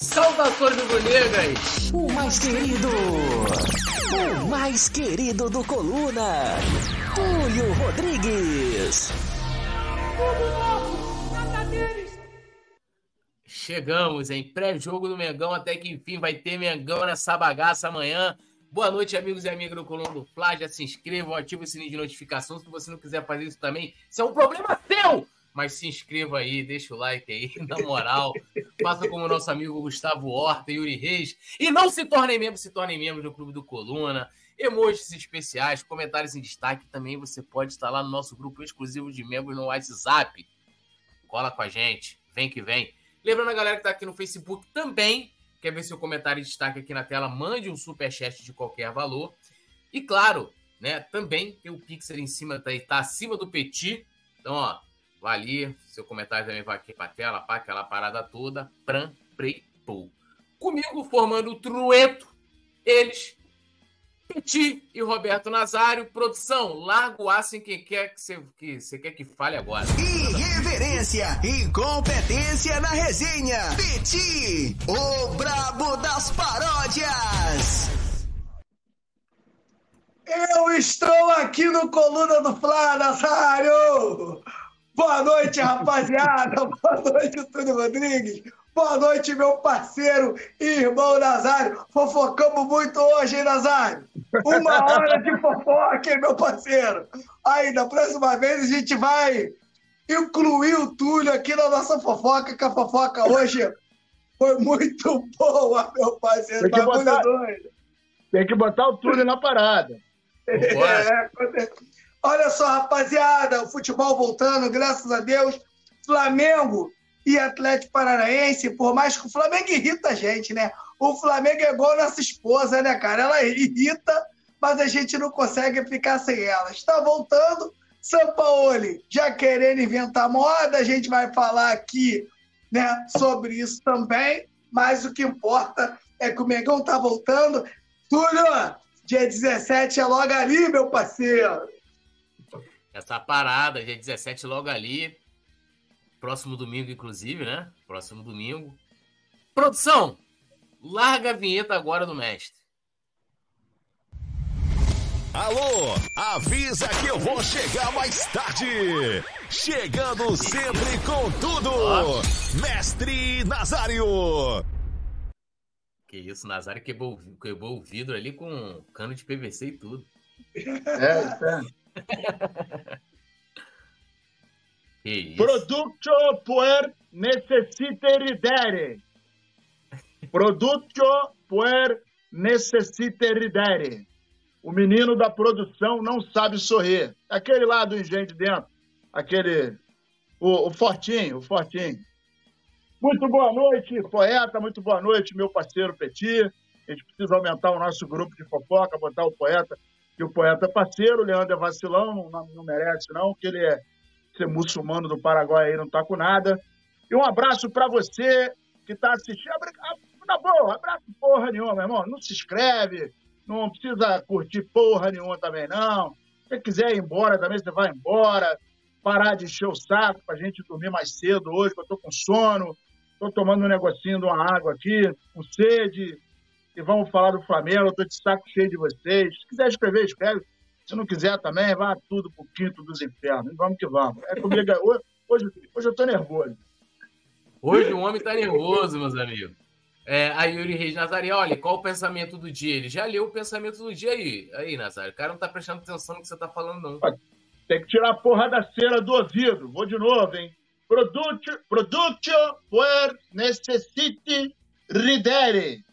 Saudações rubro-negras! O mais querido! O mais querido do Coluna! Túlio Rodrigues! Chegamos em pré-jogo do Mengão, até que enfim vai ter Mengão nessa bagaça amanhã. Boa noite, amigos e amigas do Coluna do Fla. Já se inscrevam, ative o sininho de notificação. Se você não quiser fazer isso também, isso é um problema seu! Mas se inscreva aí, deixa o like aí, na moral. Faça como nosso amigo Gustavo Horta, Yuri Reis. E não se tornem membros, se tornem membros do Clube do Coluna. Emojis especiais, comentários em destaque. Também você pode estar lá no nosso grupo exclusivo de membros no WhatsApp. Cola com a gente, vem que vem. Lembrando a galera que está aqui no Facebook também, quer ver seu comentário em destaque aqui na tela, mande um superchat de qualquer valor. E claro, né, também tem o Pixel em cima, tá, tá acima do Petit. Então, ó, Vai ali, seu comentário também vai aqui pra tela, pá, aquela parada toda. Pran, pre, pou. Comigo formando o trueto, eles, Petit e Roberto Nazário. Produção, larga o aço em quem quer que você que você quer que fale agora. Irreverência e competência na resenha. Petit, o brabo das paródias. Eu estou aqui no Coluna do Flá, Nazário! Boa noite, rapaziada. Boa noite, Túlio Rodrigues. Boa noite, meu parceiro e irmão Nazário. Fofocamos muito hoje, hein, Nazário? Uma hora de fofoca, hein, meu parceiro? Aí, da próxima vez, a gente vai incluir o Túlio aqui na nossa fofoca, que a fofoca hoje foi muito boa, meu parceiro. Tem que, botar, tem que botar o Túlio na parada. É, certeza. Olha só, rapaziada, o futebol voltando, graças a Deus. Flamengo e Atlético Paranaense, por mais que o Flamengo irrita a gente, né? O Flamengo é igual nossa esposa, né, cara? Ela irrita, mas a gente não consegue ficar sem ela. Está voltando, São Paulo já querendo inventar moda, a gente vai falar aqui né, sobre isso também, mas o que importa é que o Mengão tá voltando. Túlio, dia 17 é logo ali, meu parceiro essa parada, dia 17, logo ali. Próximo domingo, inclusive, né? Próximo domingo. Produção, larga a vinheta agora do mestre. Alô, avisa que eu vou chegar mais tarde. Chegando sempre com tudo. Mestre Nazário. Que isso, Nazário quebrou, quebrou o vidro ali com cano de PVC e tudo. É, é. Producto puer necessite ridere. Producto puer necessite ridere. O menino da produção não sabe sorrir. Aquele lá do engenho de dentro. Aquele. O, o Fortinho, o Fortinho. Muito boa noite, poeta. Muito boa noite, meu parceiro Petit. A gente precisa aumentar o nosso grupo de fofoca, botar o poeta que o poeta é parceiro, o Leandro é vacilão, não, não merece não, que ele é ser muçulmano do Paraguai aí, não tá com nada. E um abraço para você que tá assistindo. Na boa, abraço porra nenhuma, meu irmão. Não se inscreve, não precisa curtir porra nenhuma também, não. Se quiser ir embora também, você vai embora. Parar de encher o saco pra gente dormir mais cedo hoje, que eu tô com sono. Tô tomando um negocinho de uma água aqui, com sede e vamos falar do Flamengo. Eu estou de saco cheio de vocês. Se quiser escrever, escreve. Se não quiser também, vá tudo pro quinto dos infernos. Vamos que vamos. É comigo. Hoje, hoje, hoje eu estou nervoso. Hoje o homem está nervoso, meus amigos. É, a Yuri Reis Nazário, olha, qual o pensamento do dia? Ele já leu o pensamento do dia aí. Aí, Nazário, o cara não tá prestando atenção no que você tá falando, não. Tem que tirar a porra da cera do ouvido. Vou de novo, hein? Produto, produto per necessite ridere.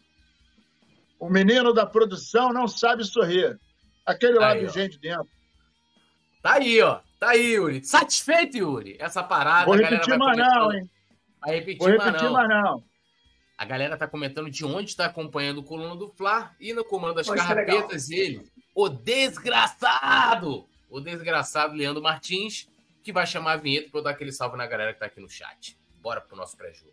O menino da produção não sabe sorrir. Aquele lá do gente dentro. Tá aí, ó. Tá aí, Yuri. Satisfeito, Yuri? Essa parada. Vou repetir mais não, hein? Vai repetir, Vou repetir mais não. A galera tá comentando de onde está acompanhando o coluna do Fla e no comando das carrapetas ele, o desgraçado, o desgraçado Leandro Martins, que vai chamar a vinheta para eu dar aquele salve na galera que tá aqui no chat. Bora pro nosso pré-jogo.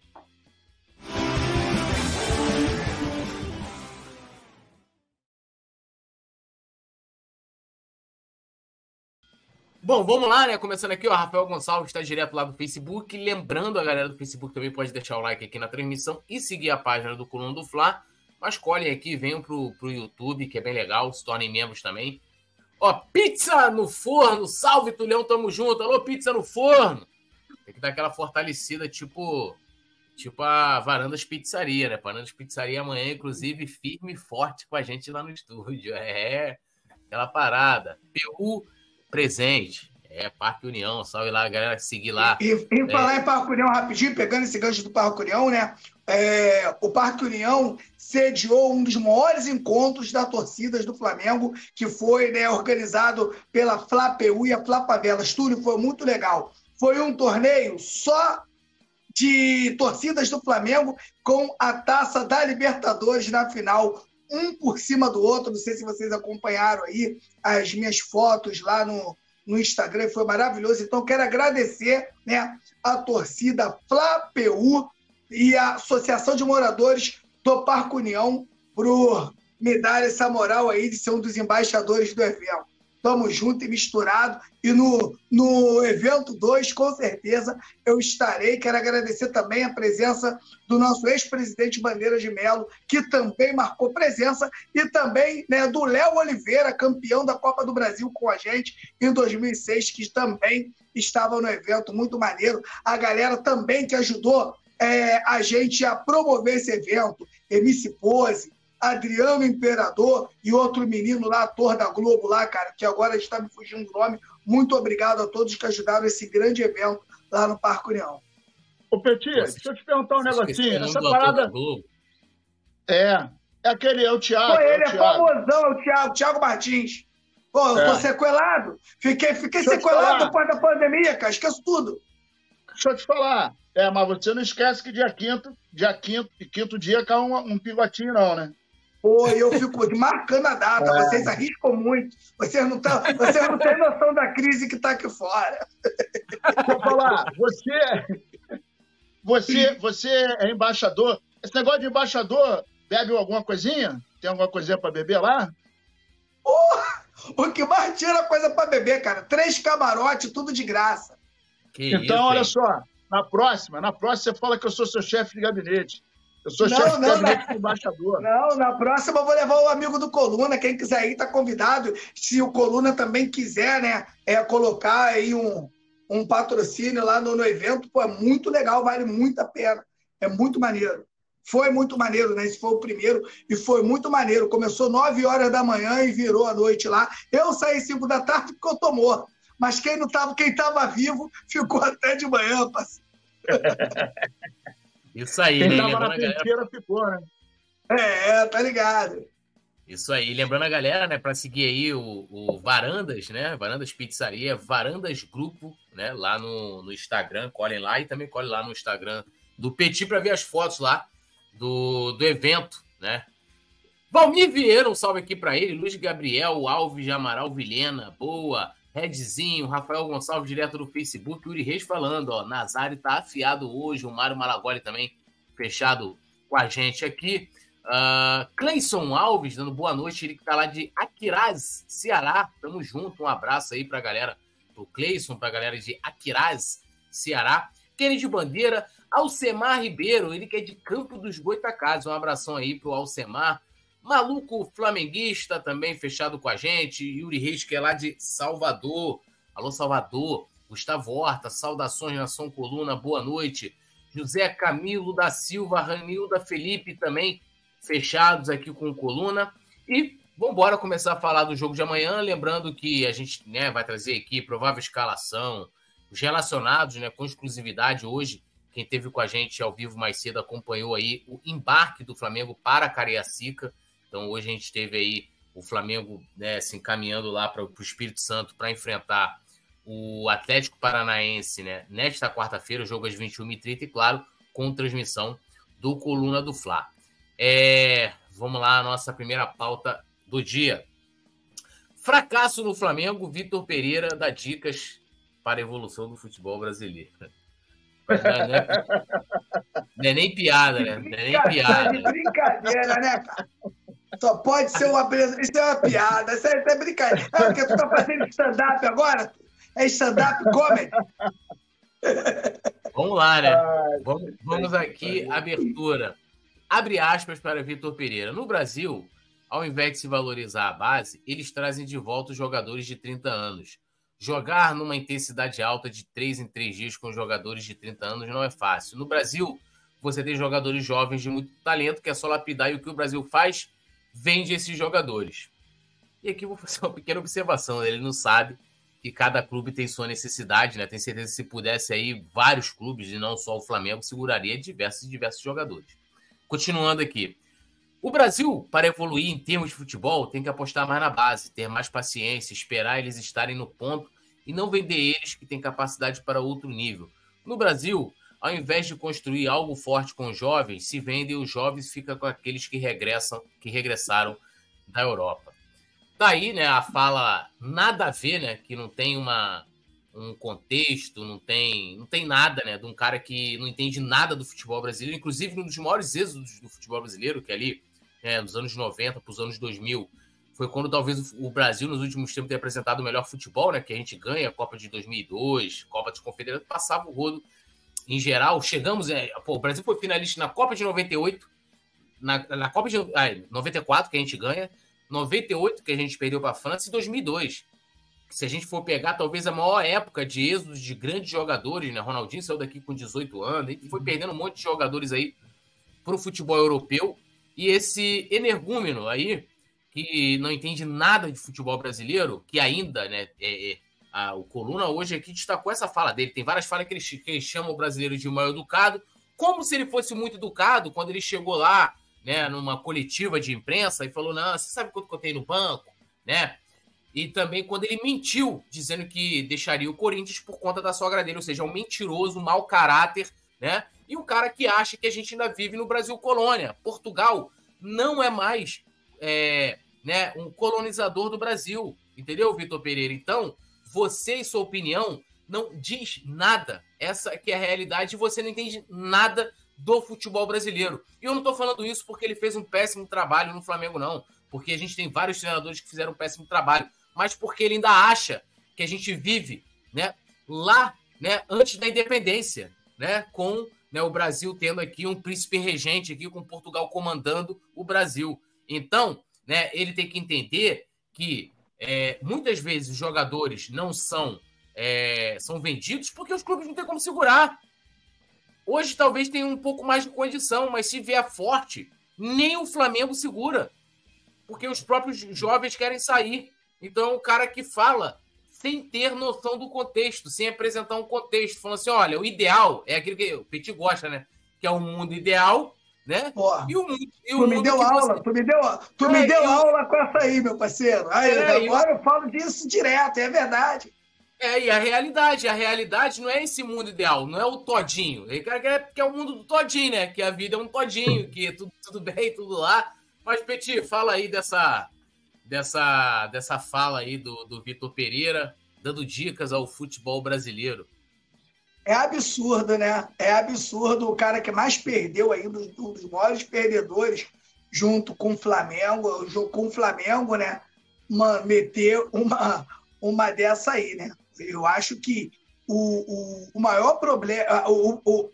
Bom, vamos lá, né? Começando aqui, ó, Rafael Gonçalves está direto lá do Facebook. Lembrando, a galera do Facebook também pode deixar o like aqui na transmissão e seguir a página do Coluna do Fla. Mas colhem aqui, venham pro, pro YouTube, que é bem legal, se tornem membros também. Ó, pizza no forno, salve Tulhão, tamo junto. Alô, pizza no forno. Tem que dar aquela fortalecida, tipo tipo a Varandas Pizzaria, né? Varandas Pizzaria amanhã, inclusive, firme e forte com a gente lá no estúdio. É, aquela parada. PU presente. É, Parque União, salve lá, galera, seguir lá. E, e é. falar em Parque União rapidinho, pegando esse gancho do Parque União, né? É, o Parque União sediou um dos maiores encontros da torcidas do Flamengo, que foi né, organizado pela Flapeu e a Flapavelas. Túlio, foi muito legal. Foi um torneio só de torcidas do Flamengo com a taça da Libertadores na final, um por cima do outro. Não sei se vocês acompanharam aí as minhas fotos lá no, no Instagram, foi maravilhoso. Então, quero agradecer né, a torcida FlaPU e a Associação de Moradores do Parque União por me dar essa moral aí de ser um dos embaixadores do evento. Estamos junto e misturado. E no, no evento 2, com certeza, eu estarei. Quero agradecer também a presença do nosso ex-presidente Bandeira de Melo, que também marcou presença, e também né, do Léo Oliveira, campeão da Copa do Brasil com a gente em 2006, que também estava no evento, muito maneiro. A galera também que ajudou é, a gente a promover esse evento, MC Pose, Adriano Imperador e outro menino lá, ator da Globo lá, cara, que agora está me fugindo do nome. Muito obrigado a todos que ajudaram esse grande evento lá no Parque União. Ô, Petit, deixa eu te perguntar um negocinho. Essa parada. É, é aquele, é o Thiago. Pô, ele é, é famosão, é o Thiago, Thiago Martins. Pô, eu é. tô sequelado. Fiquei, fiquei sequelado depois da pandemia, cara. Esqueço tudo. Deixa eu te falar. É, mas você não esquece que dia quinto, dia quinto, quinto dia cai um, um pigotinho, não, né? Pô, eu fico marcando a data, é. vocês arriscam muito. Vocês não, tão, vocês não têm noção da crise que está aqui fora. Vou falar, você, você, você é embaixador. Esse negócio de embaixador, bebe alguma coisinha? Tem alguma coisinha para beber lá? o que mais tira coisa para beber, cara? Três camarotes, tudo de graça. Que então, isso, olha só, na próxima, na próxima você fala que eu sou seu chefe de gabinete. Eu sou não, chefe não, de embaixador. Não, na próxima eu vou levar o amigo do Coluna. Quem quiser ir, está convidado. Se o Coluna também quiser, né, é, colocar aí um, um patrocínio lá no, no evento, pô, é muito legal, vale muito a pena. É muito maneiro. Foi muito maneiro, né? Esse foi o primeiro e foi muito maneiro. Começou 9 horas da manhã e virou a noite lá. Eu saí 5 da tarde porque eu tô morto. Mas quem não tava, quem tava vivo ficou até de manhã, parceiro. Isso aí, Quem né? tava na galera... ficou, né? É, tá ligado. Isso aí, lembrando a galera, né, para seguir aí o, o, Varandas, né, Varandas Pizzaria, Varandas Grupo, né, lá no, no Instagram, colhem lá e também colhem lá no Instagram do Petit para ver as fotos lá do, do evento, né. Valmir Vieira, um salve aqui para ele, Luiz Gabriel, Alves de Amaral Vilhena, boa, Redzinho, Rafael Gonçalves, direto do Facebook, Yuri Reis falando, ó, Nazário tá afiado hoje, o Mário Malagoli também fechado com a gente aqui. Uh, Cleison Alves, dando boa noite, ele que tá lá de Aquiraz, Ceará, tamo junto, um abraço aí pra galera, pro Cleison, pra galera de Aquiraz, Ceará. Kennedy Bandeira, Alcemar Ribeiro, ele que é de Campo dos Goitacazes, um abração aí pro Alcemar, Maluco Flamenguista também fechado com a gente. Yuri Reis, que é lá de Salvador. Alô, Salvador. Gustavo Horta, saudações, Nação Coluna, boa noite. José Camilo da Silva, Ranilda Felipe também fechados aqui com Coluna. E vamos embora começar a falar do jogo de amanhã. Lembrando que a gente né, vai trazer aqui provável escalação, os relacionados né, com exclusividade hoje. Quem teve com a gente ao vivo mais cedo acompanhou aí o embarque do Flamengo para Cariacica. Então hoje a gente teve aí o Flamengo né, se encaminhando lá para o Espírito Santo para enfrentar o Atlético Paranaense né, nesta quarta-feira, o jogo às 21h30, e claro, com transmissão do Coluna do Fla. É, vamos lá, a nossa primeira pauta do dia. Fracasso no Flamengo, Vitor Pereira dá dicas para a evolução do futebol brasileiro. Não é, não é, não é nem piada, né? Não é nem piada. Brincadeira, né, cara? Só pode ser uma beleza. Isso é uma piada, isso é, isso é brincadeira. É porque tu tá fazendo stand-up agora? É stand-up comedy. Vamos lá, né? Vamos, vamos aqui, abertura. Abre aspas para Vitor Pereira. No Brasil, ao invés de se valorizar a base, eles trazem de volta os jogadores de 30 anos. Jogar numa intensidade alta de 3 em 3 dias com jogadores de 30 anos não é fácil. No Brasil, você tem jogadores jovens de muito talento que é só lapidar e o que o Brasil faz? Vende esses jogadores. E aqui vou fazer uma pequena observação. Ele não sabe que cada clube tem sua necessidade, né? Tem certeza que se pudesse aí, vários clubes, e não só o Flamengo, seguraria diversos e diversos jogadores. Continuando aqui. O Brasil, para evoluir em termos de futebol, tem que apostar mais na base, ter mais paciência, esperar eles estarem no ponto e não vender eles que têm capacidade para outro nível. No Brasil, ao invés de construir algo forte com os jovens, se vendem os jovens fica com aqueles que regressam, que regressaram da Europa. Tá aí, né, a fala nada a ver, né, que não tem uma um contexto, não tem, não tem nada, né, de um cara que não entende nada do futebol brasileiro, inclusive um dos maiores êxitos do futebol brasileiro, que é ali, né, nos anos 90 para os anos 2000, foi quando talvez o Brasil nos últimos tempos tenha apresentado o melhor futebol, né, que a gente ganha, a Copa de 2002, Copa de Confederações, passava o rodo em geral, chegamos, é, pô, o Brasil foi finalista na Copa de 98, na, na Copa de ah, 94 que a gente ganha, 98, que a gente perdeu para a França, e 2002. Se a gente for pegar, talvez a maior época de êxodo de grandes jogadores, né? Ronaldinho saiu daqui com 18 anos, e foi perdendo um monte de jogadores aí para o futebol europeu. E esse energúmeno aí, que não entende nada de futebol brasileiro, que ainda, né? É, é, a, o Coluna hoje aqui destacou essa fala dele. Tem várias falas que ele, que ele chama o brasileiro de mal educado, como se ele fosse muito educado quando ele chegou lá né, numa coletiva de imprensa e falou: Não, você sabe quanto que eu tenho no banco? Né? E também quando ele mentiu, dizendo que deixaria o Corinthians por conta da sogra dele, ou seja, um mentiroso, um mau caráter, né? E um cara que acha que a gente ainda vive no Brasil colônia. Portugal não é mais é, né, um colonizador do Brasil, entendeu, Vitor Pereira? Então, você e sua opinião não diz nada. Essa que é a realidade e você não entende nada do futebol brasileiro. E eu não estou falando isso porque ele fez um péssimo trabalho no Flamengo, não. Porque a gente tem vários treinadores que fizeram um péssimo trabalho. Mas porque ele ainda acha que a gente vive né, lá né, antes da independência, né, com né, o Brasil tendo aqui um príncipe regente, aqui com Portugal comandando o Brasil. Então, né, ele tem que entender que é, muitas vezes os jogadores não são, é, são vendidos porque os clubes não têm como segurar. Hoje talvez tenha um pouco mais de condição, mas se vier forte, nem o Flamengo segura. Porque os próprios jovens querem sair. Então um cara que fala sem ter noção do contexto, sem apresentar um contexto, falando assim: olha, o ideal é aquilo que o Petit gosta, né? Que é o um mundo ideal, né? Porra, e o mundo. E o tu, me deu aula, você... tu me deu, tu é, me deu eu... aula com essa aí, meu parceiro. Aí, é, agora eu... eu falo disso direto, é verdade. É, e a realidade, a realidade não é esse mundo ideal, não é o todinho. Ele quer, que é o mundo do todinho, né? Que a vida é um todinho, que tudo, tudo bem, tudo lá. Mas, Petit, fala aí dessa, dessa, dessa fala aí do, do Vitor Pereira, dando dicas ao futebol brasileiro. É absurdo, né? É absurdo o cara que mais perdeu aí, um dos maiores perdedores, junto com o Flamengo, com o Flamengo, né? Uma, meter uma, uma dessa aí, né? Eu acho que o, o, o maior problema, o, o,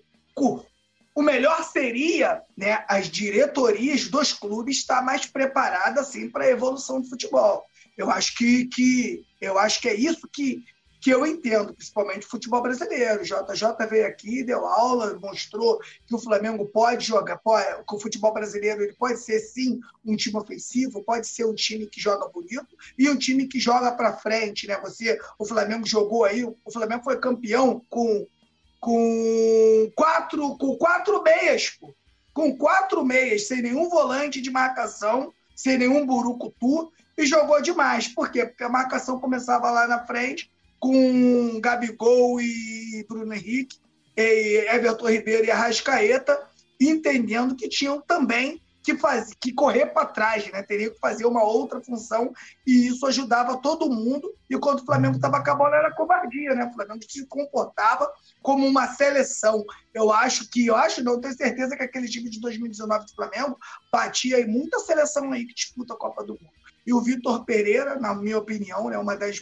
o melhor seria né, as diretorias dos clubes estar mais preparadas assim, para a evolução do futebol. Eu acho que, que, eu acho que é isso que, que eu entendo, principalmente o futebol brasileiro. O JJ veio aqui, deu aula, mostrou que o Flamengo pode jogar, pode, que o futebol brasileiro ele pode ser sim um time ofensivo, pode ser um time que joga bonito e um time que joga para frente, né? Você, o Flamengo jogou aí, o Flamengo foi campeão com com quatro com quatro meias, pô. com quatro meias, sem nenhum volante de marcação, sem nenhum burucutu e jogou demais. Por quê? Porque a marcação começava lá na frente com Gabigol e Bruno Henrique, e Everton Ribeiro e Arrascaeta, entendendo que tinham também que, faz, que correr para trás, né? Teria que fazer uma outra função e isso ajudava todo mundo. E quando o Flamengo estava com a bola era covardia, né? O Flamengo se comportava como uma seleção. Eu acho que, eu acho, não tenho certeza que aquele time de 2019 do Flamengo batia aí muita seleção aí que disputa a Copa do Mundo. E o Vitor Pereira, na minha opinião, é uma das,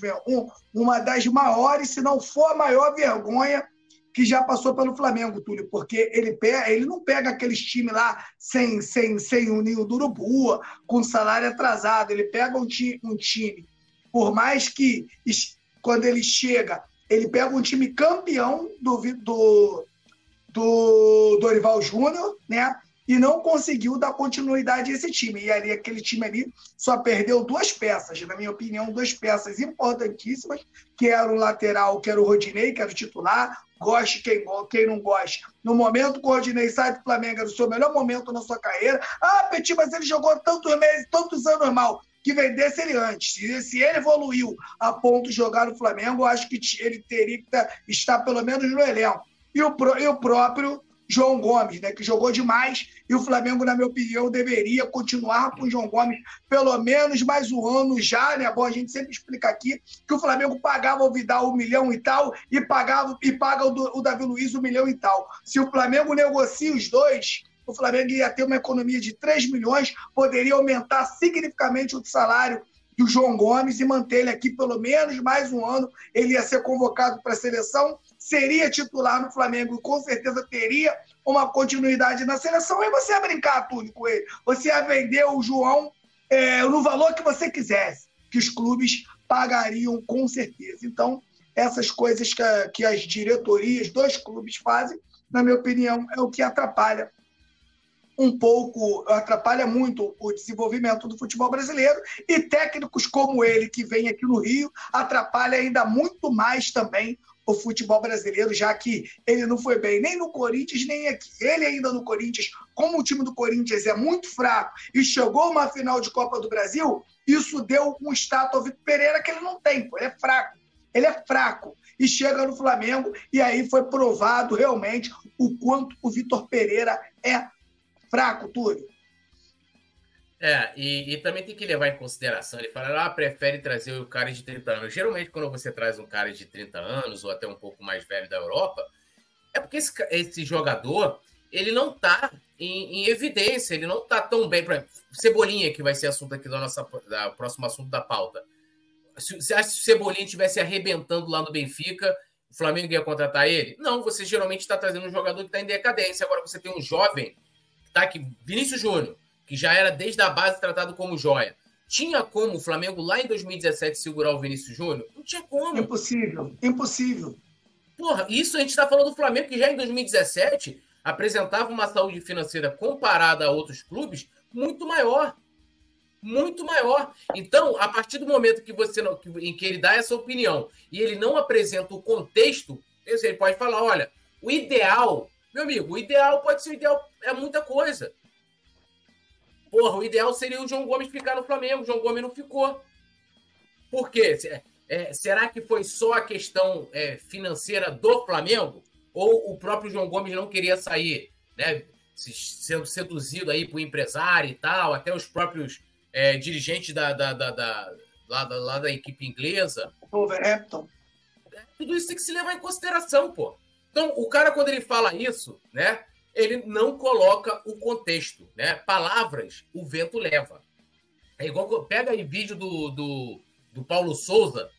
uma das maiores, se não for a maior vergonha que já passou pelo Flamengo, Túlio, porque ele, pega, ele não pega aqueles times lá sem, sem, sem o ninho do urubu, com salário atrasado. Ele pega um time, um time, por mais que quando ele chega, ele pega um time campeão do, do, do Dorival Júnior, né? E não conseguiu dar continuidade a esse time. E ali, aquele time ali só perdeu duas peças, na minha opinião, duas peças importantíssimas, que era o lateral, que era o Rodinei, que era o titular, goste quem, quem não goste. No momento que o Rodinei sai do Flamengo, era o seu melhor momento na sua carreira. Ah, Petit, mas ele jogou tantos meses, tantos anos mal. Que vendesse ele antes. Se, se ele evoluiu a ponto de jogar no Flamengo, eu acho que ele teria que estar pelo menos no elenco. E o, e o próprio João Gomes, né, que jogou demais, e o Flamengo, na minha opinião, deveria continuar com o João Gomes pelo menos mais um ano já, né? Bom, a gente sempre explica aqui que o Flamengo pagava o Vidal um milhão e tal, e pagava e paga o, o Davi Luiz um milhão e tal. Se o Flamengo negocia os dois, o Flamengo ia ter uma economia de 3 milhões, poderia aumentar significativamente o salário do João Gomes e manter ele aqui pelo menos mais um ano. Ele ia ser convocado para a seleção seria titular no Flamengo e com certeza teria uma continuidade na seleção, e você ia brincar, Túlio, com ele. Você ia vender o João é, no valor que você quisesse, que os clubes pagariam com certeza. Então, essas coisas que, a, que as diretorias dos clubes fazem, na minha opinião, é o que atrapalha um pouco, atrapalha muito o desenvolvimento do futebol brasileiro e técnicos como ele, que vem aqui no Rio, atrapalha ainda muito mais também o futebol brasileiro, já que ele não foi bem nem no Corinthians, nem aqui. Ele ainda no Corinthians, como o time do Corinthians é muito fraco e chegou uma final de Copa do Brasil, isso deu um status ao Vitor Pereira que ele não tem, pô. ele é fraco. Ele é fraco. E chega no Flamengo, e aí foi provado realmente o quanto o Vitor Pereira é fraco, Túlio. É, e, e, também tem que levar em consideração, ele fala, ah, prefere trazer o cara de 30 anos. Geralmente, quando você traz um cara de 30 anos, ou até um pouco mais velho da Europa, é porque esse, esse jogador, ele não tá em, em, evidência, ele não tá tão bem. Pra, Cebolinha, que vai ser assunto aqui da nossa da, próximo assunto da pauta. Se, se, se o Cebolinha estivesse arrebentando lá no Benfica, o Flamengo ia contratar ele? Não, você geralmente está trazendo um jogador que está em decadência. Agora você tem um jovem, tá aqui, Vinícius Júnior que já era desde a base tratado como joia. Tinha como o Flamengo lá em 2017 segurar o Vinícius Júnior? Não tinha como. Impossível, impossível. Porra, isso a gente está falando do Flamengo que já em 2017 apresentava uma saúde financeira comparada a outros clubes muito maior. Muito maior. Então, a partir do momento que você não, que, em que ele dá essa opinião e ele não apresenta o contexto, ele pode falar: olha, o ideal, meu amigo, o ideal pode ser o ideal, é muita coisa. Porra, o ideal seria o João Gomes ficar no Flamengo. O João Gomes não ficou. Por quê? É, será que foi só a questão é, financeira do Flamengo? Ou o próprio João Gomes não queria sair, né? Sendo seduzido aí por empresário e tal, até os próprios é, dirigentes da, da, da, da lá, da, lá da equipe inglesa. Wolverhampton. É, tudo isso tem que se levar em consideração, pô. Então, o cara, quando ele fala isso, né? Ele não coloca o contexto, né? Palavras, o vento leva. É igual pega aí vídeo do, do, do Paulo Souza,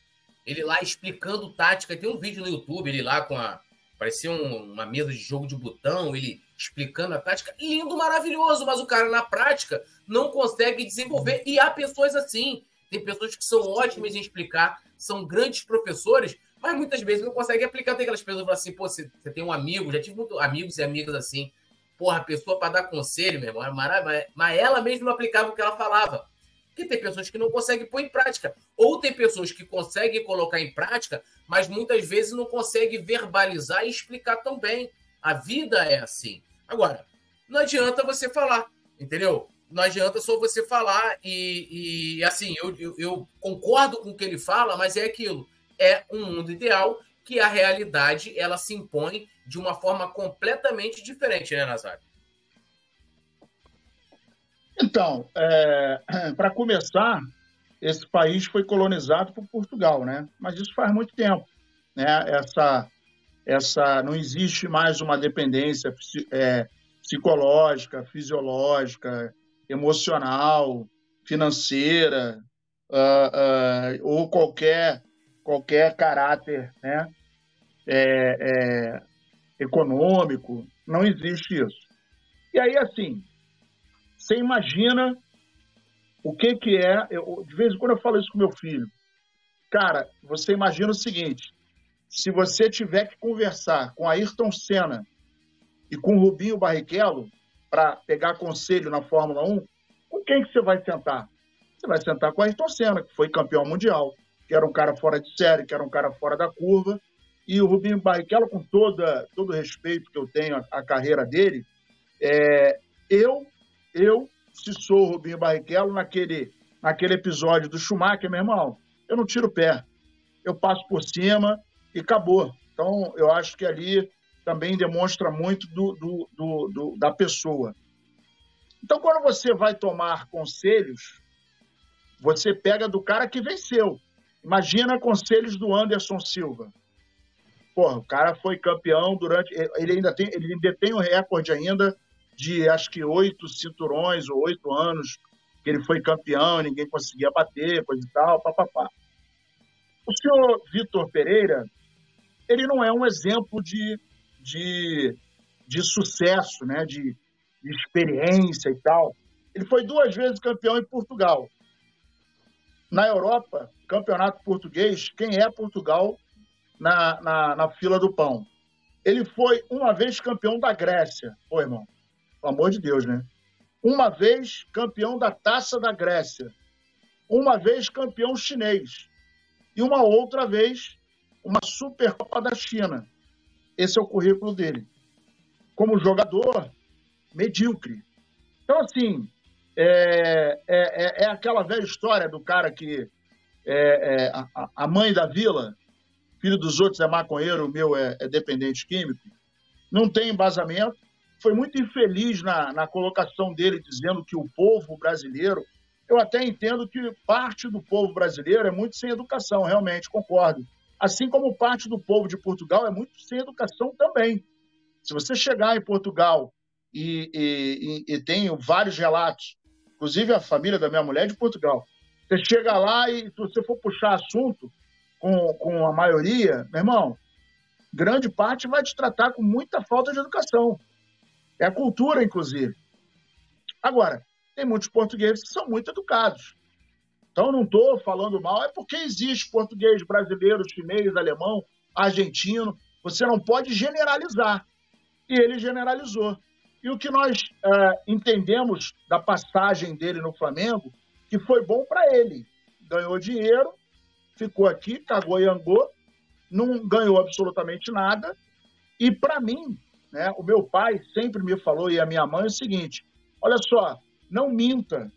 ele lá explicando tática. Tem um vídeo no YouTube, ele lá com a. Parecia um, uma mesa de jogo de botão, ele explicando a tática. Lindo, maravilhoso, mas o cara na prática não consegue desenvolver. E há pessoas assim. Tem pessoas que são ótimas em explicar, são grandes professores, mas muitas vezes não consegue aplicar. Tem aquelas pessoas que falam assim, pô, você, você tem um amigo, já tive muito amigos e amigas assim. Porra, a pessoa para dar conselho, meu irmão, é maravilhoso. Mas ela mesma não aplicava o que ela falava. Porque tem pessoas que não conseguem pôr em prática. Ou tem pessoas que conseguem colocar em prática, mas muitas vezes não conseguem verbalizar e explicar tão bem. A vida é assim. Agora, não adianta você falar, entendeu? Não adianta só você falar e, e assim, eu, eu, eu concordo com o que ele fala, mas é aquilo é um mundo ideal que a realidade ela se impõe de uma forma completamente diferente, né, Nazário? Então, é, para começar, esse país foi colonizado por Portugal, né? Mas isso faz muito tempo, né? Essa, essa não existe mais uma dependência é, psicológica, fisiológica, emocional, financeira, uh, uh, ou qualquer, qualquer caráter né, é, é, econômico. Não existe isso. E aí, assim, você imagina o que, que é. Eu, de vez em quando eu falo isso com meu filho. Cara, você imagina o seguinte: se você tiver que conversar com Ayrton Senna e com Rubinho Barrichello para pegar conselho na Fórmula 1, com quem que você vai sentar? Você vai sentar com Ayrton Senna, que foi campeão mundial, que era um cara fora de série, que era um cara fora da curva, e o Rubinho Barrichello, com toda, todo o respeito que eu tenho à, carreira dele, é, eu, eu, se sou o Rubinho Barrichello, naquele, naquele episódio do Schumacher, meu irmão, eu não tiro o pé. Eu passo por cima e acabou. Então, eu acho que ali também demonstra muito do, do, do, do da pessoa. Então, quando você vai tomar conselhos, você pega do cara que venceu. Imagina conselhos do Anderson Silva. Porra, o cara foi campeão durante. Ele ainda tem, ele tem o recorde ainda de acho que oito cinturões ou oito anos que ele foi campeão, ninguém conseguia bater, coisa e tal, papapá. O senhor Vitor Pereira, ele não é um exemplo de, de, de sucesso, né? de, de experiência e tal. Ele foi duas vezes campeão em Portugal. Na Europa, campeonato português, quem é Portugal na, na, na fila do pão? Ele foi uma vez campeão da Grécia. Pô, irmão, pelo amor de Deus, né? Uma vez campeão da Taça da Grécia. Uma vez campeão chinês. E uma outra vez uma Supercopa da China. Esse é o currículo dele. Como jogador, medíocre. Então, assim, é, é, é, é aquela velha história do cara que é, é a, a, mãe da vila, filho dos outros é maconheiro, o meu é, é dependente químico, não tem embasamento. Foi muito infeliz na, na colocação dele, dizendo que o povo brasileiro. Eu até entendo que parte do povo brasileiro é muito sem educação, realmente, concordo. Assim como parte do povo de Portugal é muito sem educação também. Se você chegar em Portugal e, e, e, e tem vários relatos Inclusive, a família da minha mulher é de Portugal. Você chega lá e, se você for puxar assunto com, com a maioria, meu irmão, grande parte vai te tratar com muita falta de educação. É a cultura, inclusive. Agora, tem muitos portugueses que são muito educados. Então, não estou falando mal, é porque existe português brasileiro, chinês, alemão, argentino. Você não pode generalizar. E ele generalizou. E o que nós uh, entendemos da passagem dele no Flamengo, que foi bom para ele. Ganhou dinheiro, ficou aqui, cagou e angou, não ganhou absolutamente nada. E para mim, né, o meu pai sempre me falou, e a minha mãe, é o seguinte: olha só, não minta,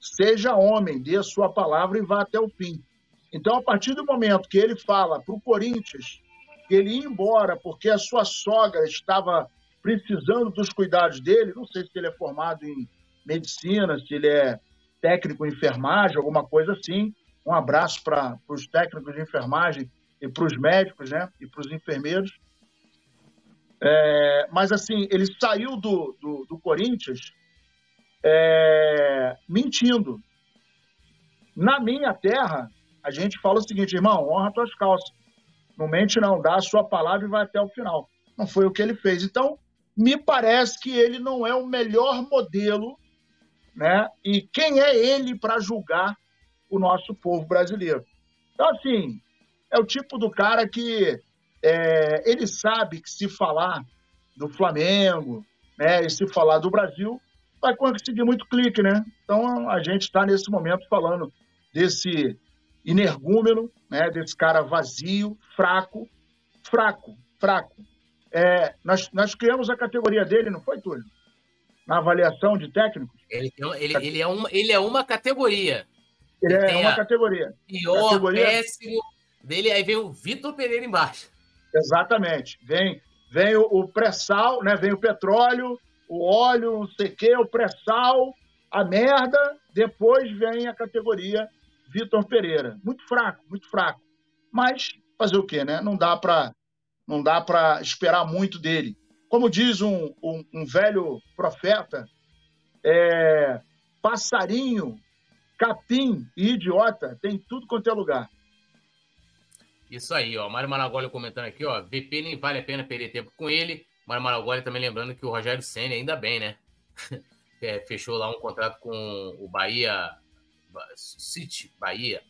seja homem, dê a sua palavra e vá até o fim. Então, a partir do momento que ele fala para o Corinthians que ele ia embora porque a sua sogra estava precisando dos cuidados dele. Não sei se ele é formado em medicina, se ele é técnico em enfermagem, alguma coisa assim. Um abraço para os técnicos de enfermagem e para os médicos, né? E para os enfermeiros. É, mas assim, ele saiu do, do, do Corinthians é, mentindo. Na minha terra, a gente fala o seguinte, irmão, honra tuas calças. Não mente não, dá a sua palavra e vai até o final. Não foi o que ele fez. Então, me parece que ele não é o melhor modelo, né? E quem é ele para julgar o nosso povo brasileiro? Então, assim, é o tipo do cara que é, ele sabe que se falar do Flamengo, né, e se falar do Brasil, vai conseguir muito clique, né? Então, a gente está nesse momento falando desse energúmeno, né, desse cara vazio, fraco, fraco, fraco. É, nós, nós criamos a categoria dele, não foi, Túlio? Na avaliação de técnicos. Ele, ele, ele, é, uma, ele é uma categoria. Ele, é uma categoria. Pior, categoria... péssimo dele, aí vem o Vitor Pereira embaixo. Exatamente. Vem, vem o, o pré-sal, né? vem o petróleo, o óleo, não sei o quê, o pré-sal, a merda, depois vem a categoria Vitor Pereira. Muito fraco, muito fraco. Mas fazer o quê, né? Não dá para não dá para esperar muito dele. Como diz um, um, um velho profeta, é, passarinho capim e idiota tem tudo quanto é lugar. Isso aí, ó. Mário Maragoli comentando aqui, ó. VP nem vale a pena perder tempo com ele. Mário Maragoli também lembrando que o Rogério Senna, ainda bem, né? É, fechou lá um contrato com o Bahia City, Bahia,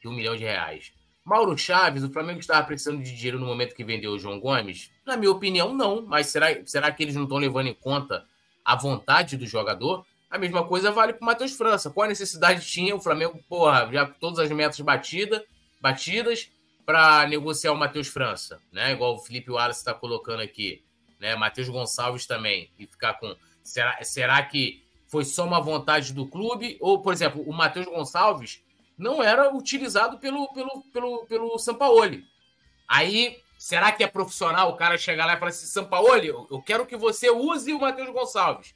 de um milhão de reais. Mauro Chaves, o Flamengo estava precisando de dinheiro no momento que vendeu o João Gomes? Na minha opinião, não. Mas será, será que eles não estão levando em conta a vontade do jogador? A mesma coisa vale para o Matheus França. Qual a necessidade tinha o Flamengo, porra, já todas as metas batida, batidas para negociar o Matheus França, né? Igual o Felipe Wallace está colocando aqui, né? Matheus Gonçalves também e ficar com será, será que foi só uma vontade do clube ou, por exemplo, o Matheus Gonçalves não era utilizado pelo pelo pelo pelo Sampaoli. Aí será que é profissional o cara chegar lá e falar assim, Sampaoli, eu quero que você use o Matheus Gonçalves?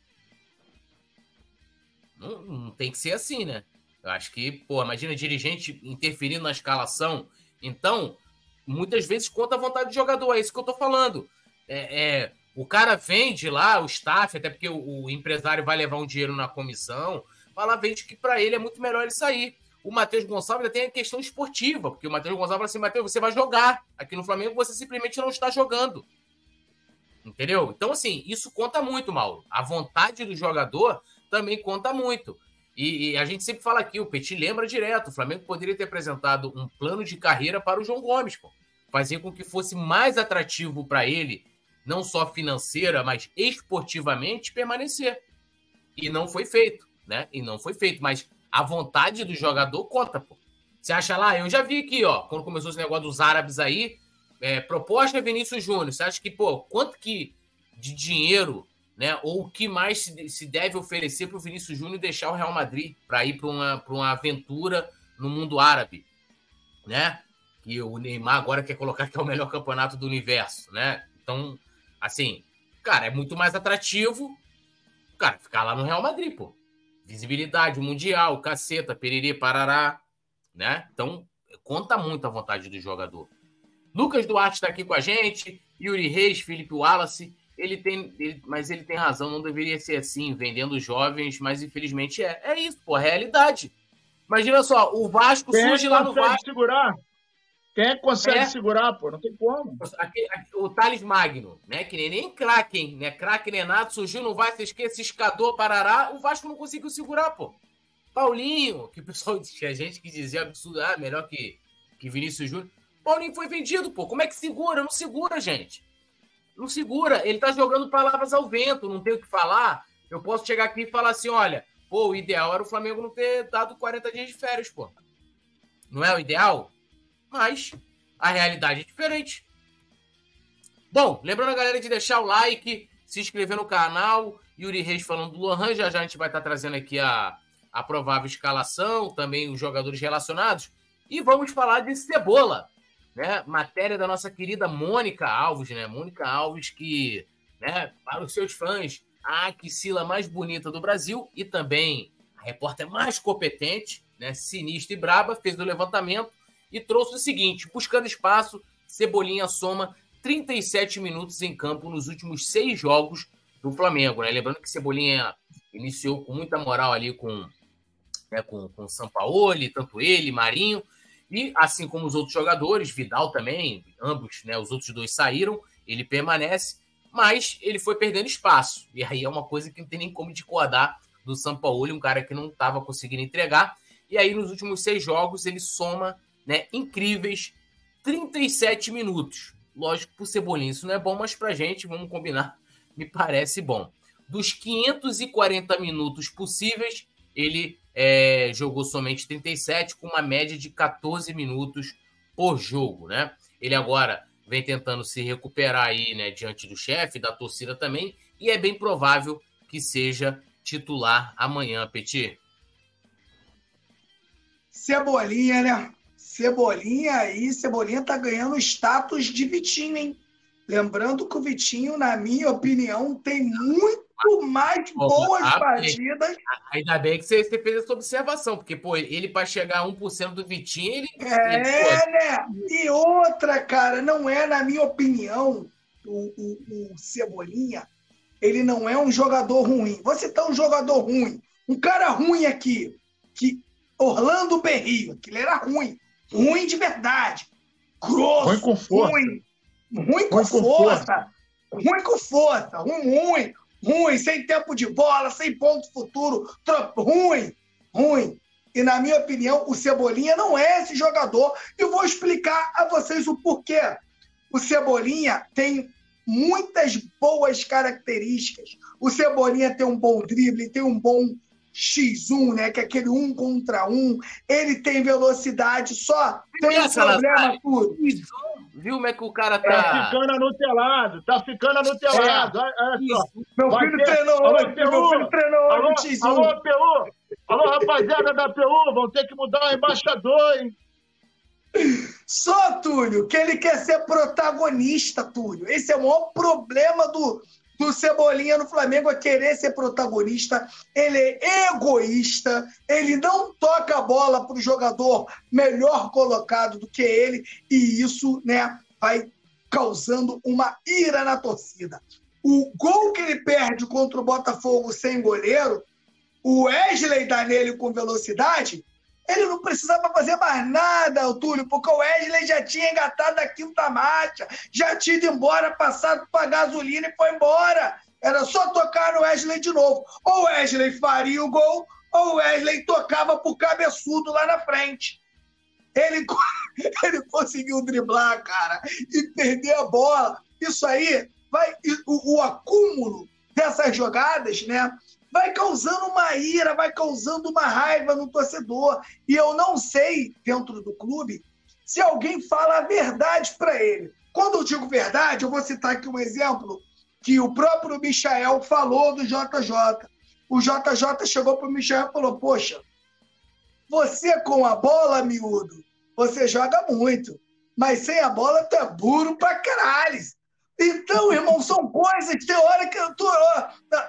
Não, não, tem que ser assim, né? Eu acho que, pô, imagina dirigente interferindo na escalação. Então, muitas vezes conta a vontade do jogador. É isso que eu tô falando. É, é o cara vende lá, o staff, até porque o, o empresário vai levar um dinheiro na comissão. Fala, vende que para ele é muito melhor ele sair. O Matheus Gonçalves ainda tem a questão esportiva, porque o Matheus Gonçalves fala assim: Matheus, você vai jogar. Aqui no Flamengo você simplesmente não está jogando. Entendeu? Então, assim, isso conta muito, Mauro. A vontade do jogador também conta muito. E, e, a gente sempre fala aqui, o Petit lembra direto, o Flamengo poderia ter apresentado um plano de carreira para o João Gomes, pô. Fazer com que fosse mais atrativo para ele, não só financeira, mas esportivamente, permanecer. E não foi feito, né? E não foi feito. Mas a vontade do jogador conta, pô. Você acha lá, eu já vi aqui, ó, quando começou esse negócio dos árabes aí, é, proposta Vinícius Júnior. Você acha que, pô, quanto que de dinheiro né? Ou o que mais se, se deve oferecer para o Vinícius Júnior deixar o Real Madrid para ir para uma, uma aventura no mundo árabe, né? Que o Neymar agora quer colocar que é o melhor campeonato do universo, né? Então, assim, cara, é muito mais atrativo, cara, ficar lá no Real Madrid, pô. Visibilidade mundial, caceta, pererê, parará, né? Então, conta muito a vontade do jogador. Lucas Duarte está aqui com a gente, Yuri Reis, Felipe Wallace ele tem, ele, mas ele tem razão, não deveria ser assim, vendendo jovens, mas infelizmente é. É isso, pô, é realidade. Imagina só, o Vasco Quem surge lá no Vasco. segurar? Quem é que consegue é. segurar, pô? Não tem como. Aqui, aqui, o Thales Magno, né? Que nem, nem Kraken, né? Kraken Renato surgiu no Vasco, esquece, escador, parará. O Vasco não conseguiu segurar, pô. Paulinho, que o pessoal tinha gente que dizia absurdo, ah, melhor que, que Vinícius Júnior. Paulinho foi vendido, pô. Como é que segura? Não segura, gente não segura. Ele tá jogando palavras ao vento, não tem o que falar. Eu posso chegar aqui e falar assim: olha, pô, o ideal era o Flamengo não ter dado 40 dias de férias, pô. Não é o ideal? Mas a realidade é diferente. Bom, lembrando a galera de deixar o like, se inscrever no canal. Yuri Reis falando do Lohan, já já a gente vai estar tá trazendo aqui a, a provável escalação, também os jogadores relacionados. E vamos falar de Cebola né? Matéria da nossa querida Mônica Alves, né? Mônica Alves, que, né, para os seus fãs, a Aquila mais bonita do Brasil e também a repórter mais competente, né? Sinistra e braba, fez o levantamento e trouxe o seguinte: buscando espaço, Cebolinha soma 37 minutos em campo nos últimos seis jogos do Flamengo, né? Lembrando que Cebolinha iniciou com muita moral ali com, né, com, com Sampaoli, tanto ele, Marinho, e assim como os outros jogadores, Vidal também, ambos, né, os outros dois saíram, ele permanece, mas ele foi perdendo espaço. E aí é uma coisa que não tem nem como discordar do Sampaoli, um cara que não estava conseguindo entregar. E aí nos últimos seis jogos ele soma né, incríveis 37 minutos. Lógico, por Cebolinha isso não é bom, mas pra gente, vamos combinar, me parece bom. Dos 540 minutos possíveis, ele é, jogou somente 37, com uma média de 14 minutos por jogo, né? Ele agora vem tentando se recuperar aí, né, diante do chefe, da torcida também, e é bem provável que seja titular amanhã, Petit. Cebolinha, né? Cebolinha aí, Cebolinha tá ganhando status de Vitinho, hein? Lembrando que o Vitinho, na minha opinião, tem muito mais boas ah, partidas. Ainda bem que você, fez essa observação, porque, pô, ele para chegar a 1% do Vitinho, ele. É, ele, né? E outra, cara, não é, na minha opinião, o, o, o Cebolinha, ele não é um jogador ruim. Você tá um jogador ruim. Um cara ruim aqui, que Orlando Berrio, que ele era ruim. Ruim de verdade. Grosso. Ruim com força. Ruim, ruim com, ruim com força. força. Ruim com força. Ruim, ruim. Ruim, sem tempo de bola, sem ponto futuro. Ruim. Ruim. E, na minha opinião, o Cebolinha não é esse jogador. E vou explicar a vocês o porquê. O Cebolinha tem muitas boas características. O Cebolinha tem um bom drible, tem um bom X1, né? Que é aquele um contra um. Ele tem velocidade, só tem um problema tudo. Viu como é que o cara tá. Tá ficando anutelado, tá ficando anutelado. É. Olha, só. Meu filho ter... treinou alô, hoje, meu filho treinou hoje alô, X1. Alô, PU! Alô, rapaziada da PU, vão ter que mudar o embaixador, hein? Só, Túlio, que ele quer ser protagonista, Túlio. Esse é o maior problema do, do Cebolinha no Flamengo, é querer ser protagonista. Ele é egoísta, ele não toca a bola para o jogador melhor colocado do que ele, e isso né, vai causando uma ira na torcida. O gol que ele perde contra o Botafogo sem goleiro, o Wesley dá nele com velocidade, ele não precisava fazer mais nada, Túlio, porque o Wesley já tinha engatado a quinta marcha, já tinha ido embora, passado para gasolina e foi embora. Era só tocar no Wesley de novo. Ou o Wesley faria o gol, ou o Wesley tocava pro cabeçudo lá na frente. Ele, ele conseguiu driblar, cara, e perder a bola. Isso aí vai. O, o acúmulo dessas jogadas, né? Vai causando uma ira, vai causando uma raiva no torcedor. E eu não sei, dentro do clube, se alguém fala a verdade para ele. Quando eu digo verdade, eu vou citar aqui um exemplo que o próprio Michael falou do JJ. O JJ chegou para o Michael e falou: Poxa, você com a bola, miúdo, você joga muito, mas sem a bola tu é burro pra caralho. Então, irmão, são coisas, tem hora que eu tô.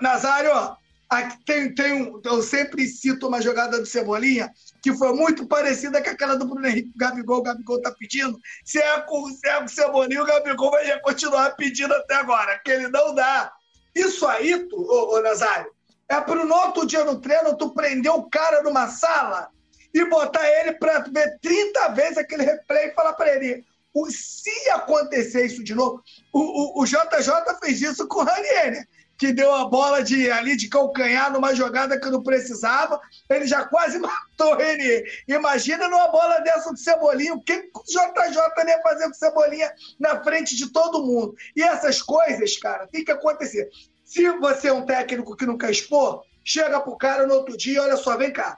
Nazário, ó, Aqui tem, tem um, eu sempre cito uma jogada do Cebolinha que foi muito parecida com aquela do Bruno Henrique Gabigol. O Gabigol tá pedindo. Se é com, se é com o Cebolinha, o Gabigol vai continuar pedindo até agora, que ele não dá. Isso aí, tu, ô, ô Nazário, é pro no outro dia no treino tu prender o cara numa sala e botar ele para ver 30 vezes aquele replay e falar para ele. O, se acontecer isso de novo, o, o, o JJ fez isso com o Ranier, né? Que deu a bola de ali de calcanhar numa jogada que não precisava, ele já quase matou ele. Imagina numa bola dessa do Cebolinha, o que o JJ ia fazer com Cebolinha na frente de todo mundo? E essas coisas, cara, tem que acontecer. Se você é um técnico que não quer expor, chega pro cara no outro dia, olha só, vem cá.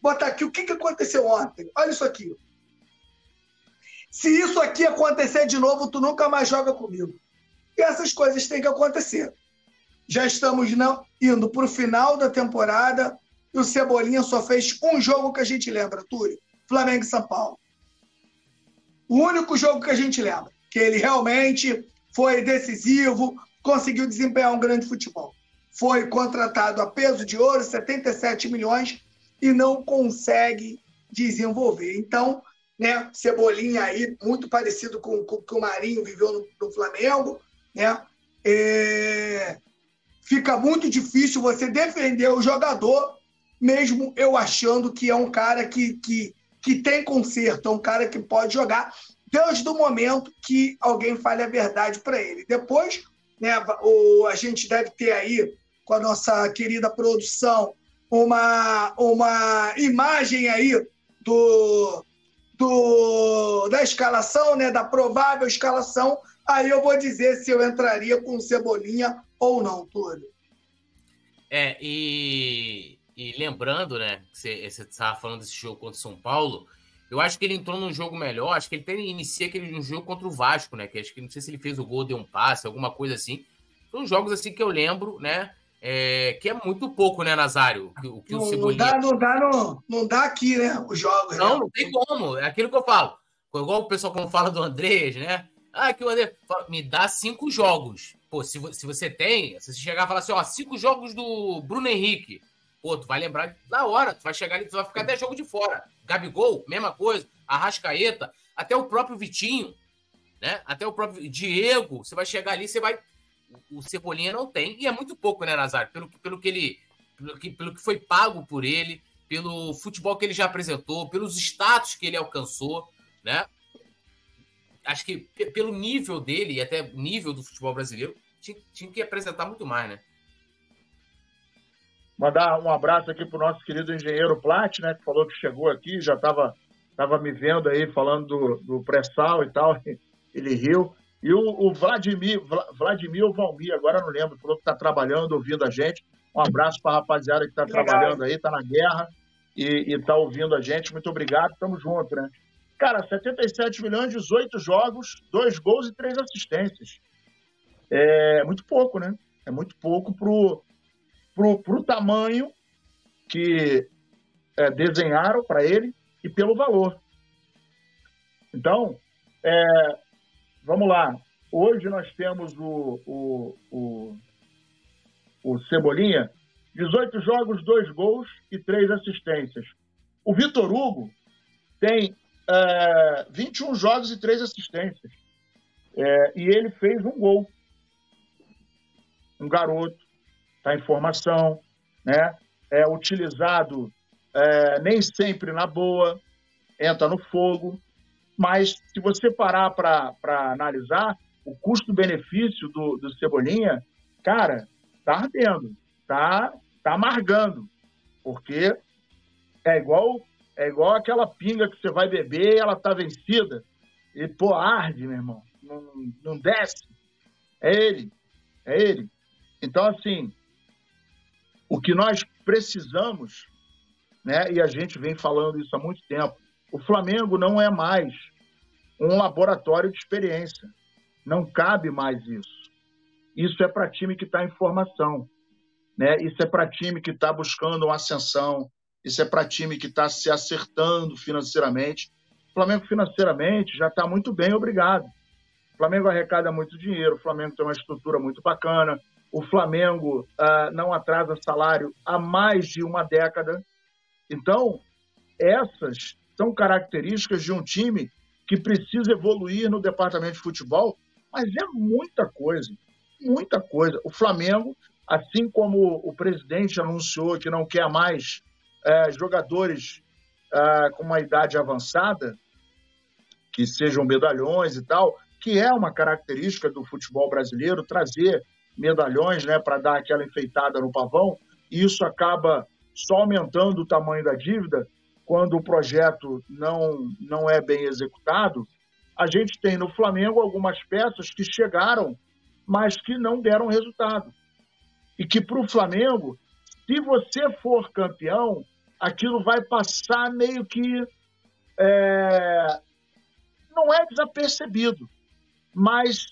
Bota aqui o que, que aconteceu ontem. Olha isso aqui. Se isso aqui acontecer de novo, tu nunca mais joga comigo. E essas coisas têm que acontecer já estamos não, indo para o final da temporada e o Cebolinha só fez um jogo que a gente lembra, Túlio, Flamengo e São Paulo. O único jogo que a gente lembra, que ele realmente foi decisivo, conseguiu desempenhar um grande futebol. Foi contratado a peso de ouro, 77 milhões, e não consegue desenvolver. Então, né, Cebolinha aí, muito parecido com o que o Marinho viveu no, no Flamengo, né? É, fica muito difícil você defender o jogador, mesmo eu achando que é um cara que, que, que tem conserto, é um cara que pode jogar desde o momento que alguém fale a verdade para ele. Depois, né, o, a gente deve ter aí, com a nossa querida produção, uma, uma imagem aí do, do, da escalação, né, da provável escalação. Aí eu vou dizer se eu entraria com Cebolinha ou não, Túlio? É, e, e lembrando, né, que você estava falando desse jogo contra o São Paulo, eu acho que ele entrou num jogo melhor, acho que ele tem, inicia aquele um jogo contra o Vasco, né, que acho que não sei se ele fez o gol, deu um passe, alguma coisa assim. São jogos assim que eu lembro, né, é, que é muito pouco, né, Nazário? O que não, o Cebolinha... não, dá, não, dá, não, não dá aqui, né, os jogos. Não, né? não tem como, é aquilo que eu falo. Igual o pessoal quando fala do Andrés, né? Ah, que o André me dá cinco jogos. Pô, se, se você tem, se você chegar e falar assim, ó, cinco jogos do Bruno Henrique, pô, tu vai lembrar na hora, tu vai chegar ali, tu vai ficar até jogo de fora. Gabigol, mesma coisa. Arrascaeta, até o próprio Vitinho, né? Até o próprio Diego, você vai chegar ali, você vai. O Cebolinha não tem, e é muito pouco, né, Nazário? Pelo, pelo que ele. Pelo que, pelo que foi pago por ele. pelo futebol que ele já apresentou, pelos status que ele alcançou, né? Acho que pelo nível dele e até nível do futebol brasileiro, tinha, tinha que apresentar muito mais, né? Mandar um abraço aqui para o nosso querido engenheiro Plat, né? Que falou que chegou aqui, já estava tava me vendo aí falando do, do pré-sal e tal. Ele riu. E o, o Vladimir, Vladimir Valmir, agora não lembro, falou que está trabalhando, ouvindo a gente. Um abraço para a rapaziada que está trabalhando aí, está na guerra e está ouvindo a gente. Muito obrigado, estamos juntos, né? Cara, 77 milhões, 18 jogos, dois gols e três assistências. É muito pouco, né? É muito pouco pro, pro, pro tamanho que é, desenharam para ele e pelo valor. Então, é, vamos lá. Hoje nós temos o, o, o, o Cebolinha, 18 jogos, 2 gols e 3 assistências. O Vitor Hugo tem é, 21 jogos e 3 assistências. É, e ele fez um gol. Um garoto, está em formação, né? é utilizado é, nem sempre na boa, entra no fogo, mas se você parar para analisar, o custo-benefício do, do Cebolinha, cara, tá ardendo, tá, tá amargando, porque é igual é igual aquela pinga que você vai beber e ela tá vencida. E, pô, arde, meu irmão. Não, não desce. É ele. É ele. Então, assim, o que nós precisamos, né, e a gente vem falando isso há muito tempo, o Flamengo não é mais um laboratório de experiência. Não cabe mais isso. Isso é para time que está em formação. Né? Isso é para time que está buscando uma ascensão. Isso é para time que está se acertando financeiramente. O Flamengo financeiramente já está muito bem, obrigado. O Flamengo arrecada muito dinheiro, o Flamengo tem uma estrutura muito bacana, o Flamengo ah, não atrasa salário há mais de uma década. Então, essas são características de um time que precisa evoluir no departamento de futebol, mas é muita coisa, muita coisa. O Flamengo, assim como o presidente anunciou que não quer mais é, jogadores é, com uma idade avançada, que sejam medalhões e tal, que é uma característica do futebol brasileiro, trazer medalhões né, para dar aquela enfeitada no pavão, e isso acaba só aumentando o tamanho da dívida quando o projeto não, não é bem executado, a gente tem no Flamengo algumas peças que chegaram, mas que não deram resultado. E que para o Flamengo, se você for campeão, aquilo vai passar meio que. É... não é desapercebido, mas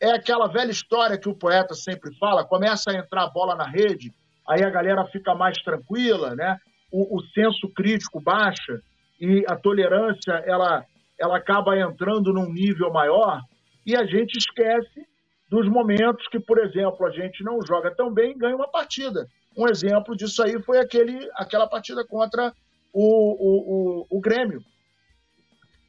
é aquela velha história que o poeta sempre fala: começa a entrar a bola na rede, aí a galera fica mais tranquila, né? o, o senso crítico baixa e a tolerância ela, ela acaba entrando num nível maior e a gente esquece dos momentos que, por exemplo, a gente não joga tão bem e ganha uma partida. Um exemplo disso aí foi aquele, aquela partida contra o, o, o, o Grêmio.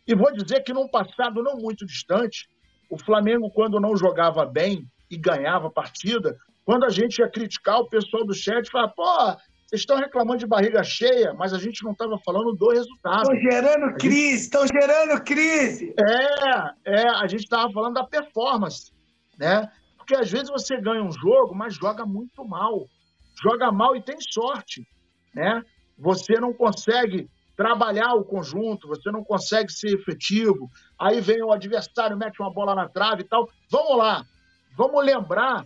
E vou dizer que num passado não muito distante, o Flamengo, quando não jogava bem e ganhava partida, quando a gente ia criticar, o pessoal do chat falava, pô, vocês estão reclamando de barriga cheia, mas a gente não estava falando do resultado. Estão gerando crise, estão gente... gerando crise. É, é, a gente estava falando da performance, né? Porque às vezes você ganha um jogo, mas joga muito mal. Joga mal e tem sorte, né? Você não consegue trabalhar o conjunto, você não consegue ser efetivo. Aí vem o adversário, mete uma bola na trave e tal. Vamos lá, vamos lembrar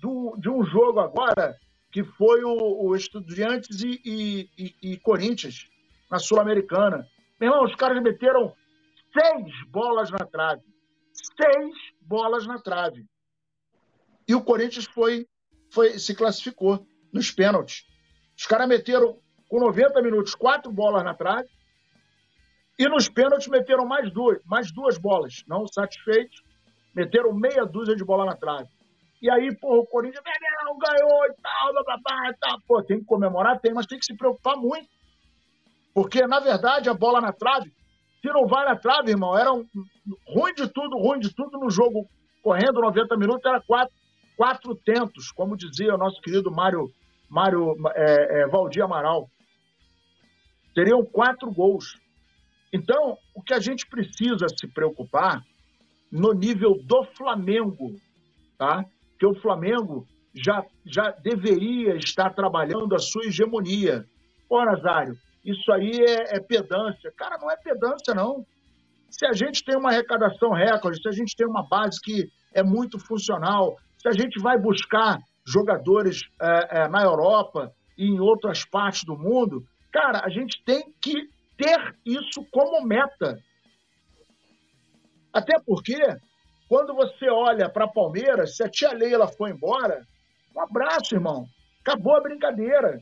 do, de um jogo agora que foi o, o Estudiantes e, e, e, e Corinthians, na Sul-Americana. Meu irmão, os caras meteram seis bolas na trave. Seis bolas na trave. E o Corinthians foi, foi se classificou nos pênaltis. Os caras meteram, com 90 minutos, quatro bolas na trave. E nos pênaltis meteram mais duas, mais duas bolas. Não satisfeitos, meteram meia dúzia de bola na trave. E aí, pô, o Corinthians não ganhou e tal, blá, blá, blá, e tal. Pô, tem que comemorar? Tem, mas tem que se preocupar muito. Porque, na verdade, a bola na trave, se não vai na trave, irmão, era um, ruim de tudo, ruim de tudo no jogo correndo 90 minutos, era quatro, quatro tentos, como dizia o nosso querido Mário, Mário é, é, Valdir Amaral. Seriam quatro gols. Então, o que a gente precisa se preocupar no nível do Flamengo, tá? Que o Flamengo já, já deveria estar trabalhando a sua hegemonia. Pô, Nazário, isso aí é, é pedância. Cara, não é pedância, não. Se a gente tem uma arrecadação recorde, se a gente tem uma base que é muito funcional, se a gente vai buscar jogadores é, é, na Europa e em outras partes do mundo, cara, a gente tem que ter isso como meta. Até porque, quando você olha para Palmeiras, se a tia Leila foi embora, um abraço, irmão. Acabou a brincadeira.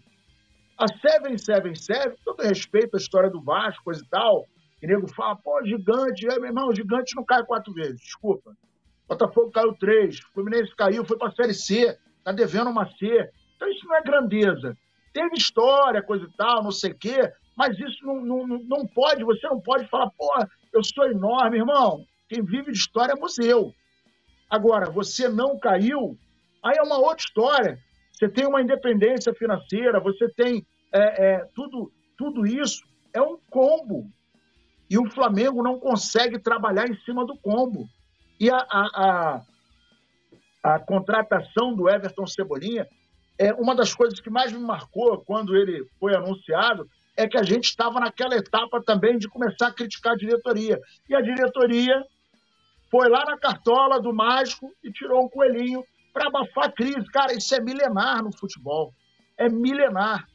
A 777, todo respeito à história do Vasco, coisa e tal, e nego fala, pô, gigante, é, meu irmão, gigante não cai quatro vezes, desculpa. Botafogo caiu três, Fluminense caiu, foi para a Série C, tá devendo uma C. Então isso não é grandeza. Teve história, coisa e tal, não sei o quê, mas isso não, não, não pode, você não pode falar, pô, eu sou enorme, irmão. Quem vive de história é museu. Agora, você não caiu, aí é uma outra história. Você tem uma independência financeira, você tem é, é, tudo, tudo isso. É um combo. E o Flamengo não consegue trabalhar em cima do combo. E a, a, a, a contratação do Everton Cebolinha é uma das coisas que mais me marcou quando ele foi anunciado é que a gente estava naquela etapa também de começar a criticar a diretoria. E a diretoria foi lá na cartola do mágico e tirou um coelhinho para abafar a crise. Cara, isso é milenar no futebol. É milenar.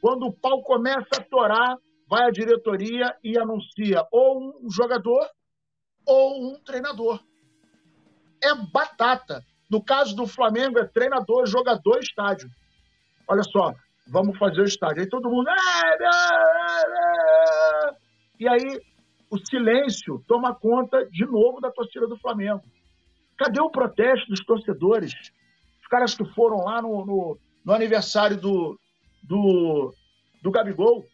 Quando o pau começa a torar, vai a diretoria e anuncia ou um jogador ou um treinador. É batata. No caso do Flamengo, é treinador, jogador, estádio. Olha só, vamos fazer o estádio. Aí todo mundo. E aí o silêncio toma conta de novo da torcida do Flamengo. Cadê o protesto dos torcedores? Os caras que foram lá no, no, no aniversário do, do, do Gabigol.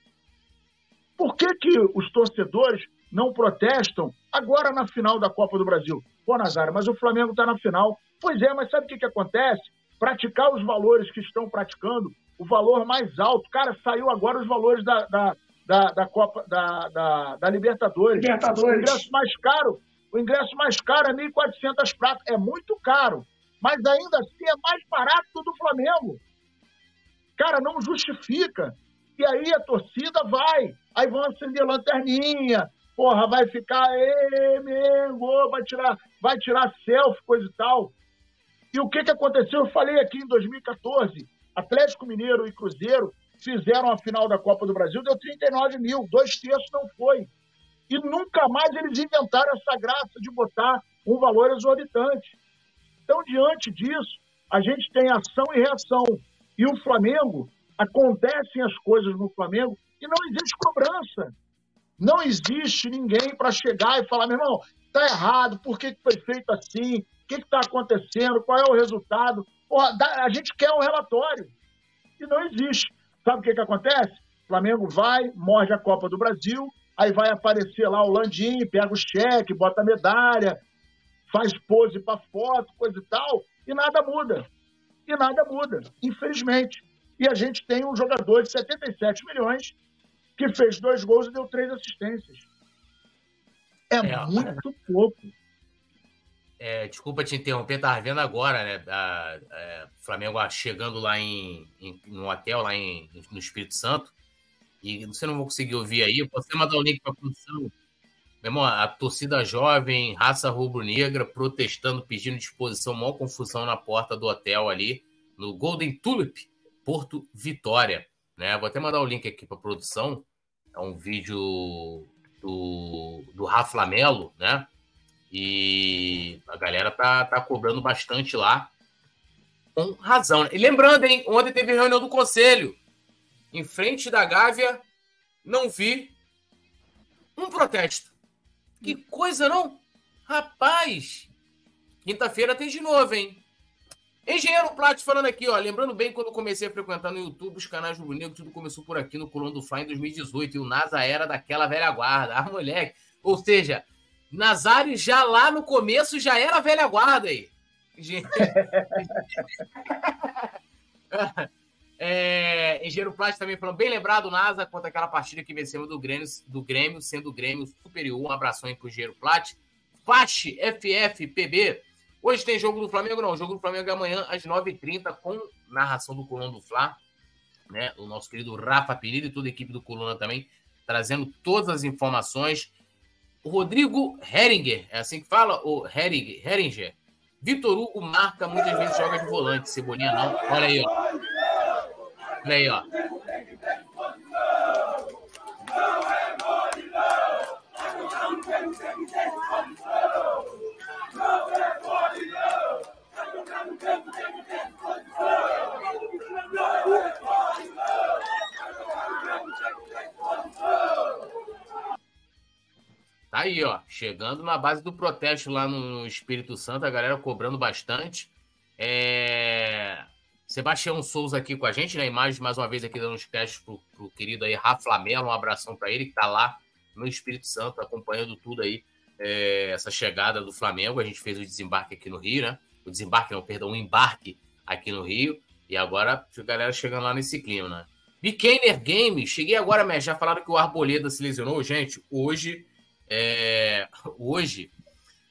Por que, que os torcedores não protestam agora na final da Copa do Brasil? Pô, Nazário, mas o Flamengo está na final. Pois é, mas sabe o que, que acontece? Praticar os valores que estão praticando, o valor mais alto. Cara, saiu agora os valores da, da, da, da Copa da, da, da Libertadores. Libertadores. O ingresso mais caro, o ingresso mais caro é 1.400 pratas. É muito caro, mas ainda assim é mais barato do do Flamengo. Cara, não justifica. E aí a torcida vai, aí vão acender lanterninha, porra, vai ficar, ê, Mengo, vai tirar, vai tirar selfie, coisa e tal. E o que, que aconteceu? Eu falei aqui em 2014, Atlético Mineiro e Cruzeiro fizeram a final da Copa do Brasil, deu 39 mil, dois terços não foi. E nunca mais eles inventaram essa graça de botar um valor exorbitante. Então, diante disso, a gente tem ação e reação. E o Flamengo, acontecem as coisas no Flamengo e não existe cobrança. Não existe ninguém para chegar e falar, meu irmão, está errado, por que foi feito assim? O que está acontecendo? Qual é o resultado? Porra, a gente quer um relatório. E não existe. Sabe o que, que acontece? O Flamengo vai, morde a Copa do Brasil, aí vai aparecer lá o Landim, pega o cheque, bota a medalha, faz pose para foto, coisa e tal, e nada muda. E nada muda, infelizmente. E a gente tem um jogador de 77 milhões que fez dois gols e deu três assistências. É, é muito pouco. É, desculpa te interromper, estava vendo agora, né? A, a, Flamengo chegando lá em, em no hotel lá em, no Espírito Santo. E você não vai conseguir ouvir aí. Você mandar o link para a produção. Meu irmão, a torcida jovem, raça rubro-negra, protestando, pedindo disposição, maior confusão na porta do hotel ali, no Golden Tulip, Porto Vitória. Né? Vou até mandar o link aqui para produção. É um vídeo do, do Rafa Lamelo, né? E a galera tá, tá cobrando bastante lá. Com razão. Né? E lembrando, hein? Ontem teve reunião do conselho. Em frente da Gávea, não vi um protesto. Que coisa, não? Rapaz! Quinta-feira tem de novo, hein? Engenheiro Plat falando aqui, ó. Lembrando bem quando comecei a frequentar no YouTube os canais do Negro, tudo começou por aqui no Colônia do Fly em 2018. E o NASA era daquela velha guarda. Ah, moleque. Ou seja, Nazário já lá no começo já era velha guarda aí. É, Engenheiro Plástico também falou bem lembrado, NASA, quanto aquela partida que vencemos do Grêmio, do Grêmio sendo o Grêmio superior. Um abração aí pro Engenheiro Plat. Faixe FF PB. Hoje tem jogo do Flamengo, não. O jogo do Flamengo é amanhã às 9h30 com narração do Coluna do Fla. Né? O nosso querido Rafa Pereira e toda a equipe do Coluna também, trazendo todas as informações. O Rodrigo Heringer, é assim que fala? O Heringer, Heringer. Vitor Hugo marca, muitas vezes joga de volante. Cebolinha não. Olha aí, ó. Olha aí, ó. Tá aí, ó. Chegando na base do protesto lá no Espírito Santo, a galera cobrando bastante. É... Sebastião Souza aqui com a gente, na né? imagem, mais uma vez aqui dando os créditos pro, pro querido aí Rafa Melo, um abração para ele que tá lá no Espírito Santo, acompanhando tudo aí, é, essa chegada do Flamengo. A gente fez o desembarque aqui no Rio, né? O desembarque, não, perdão, o embarque aqui no Rio. E agora a galera chegando lá nesse clima, né? Bikaner Games, cheguei agora, mas já falaram que o Arboleda se lesionou. Gente, hoje, é... hoje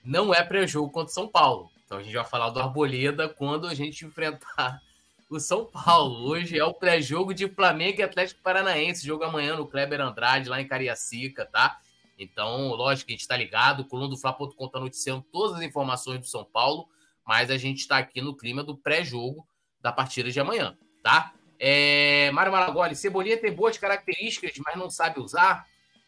não é pré-jogo contra São Paulo. Então a gente vai falar do Arboleda quando a gente enfrentar o São Paulo. Hoje é o pré-jogo de Flamengo e Atlético Paranaense. Jogo amanhã no Kleber Andrade, lá em Cariacica, tá? Então, lógico que a gente está ligado. O Coluna do Fla.com está noticiando todas as informações do São Paulo, mas a gente está aqui no clima do pré-jogo da partida de amanhã, tá? É... Mário Maragoli, Cebolinha tem boas características, mas não sabe usar.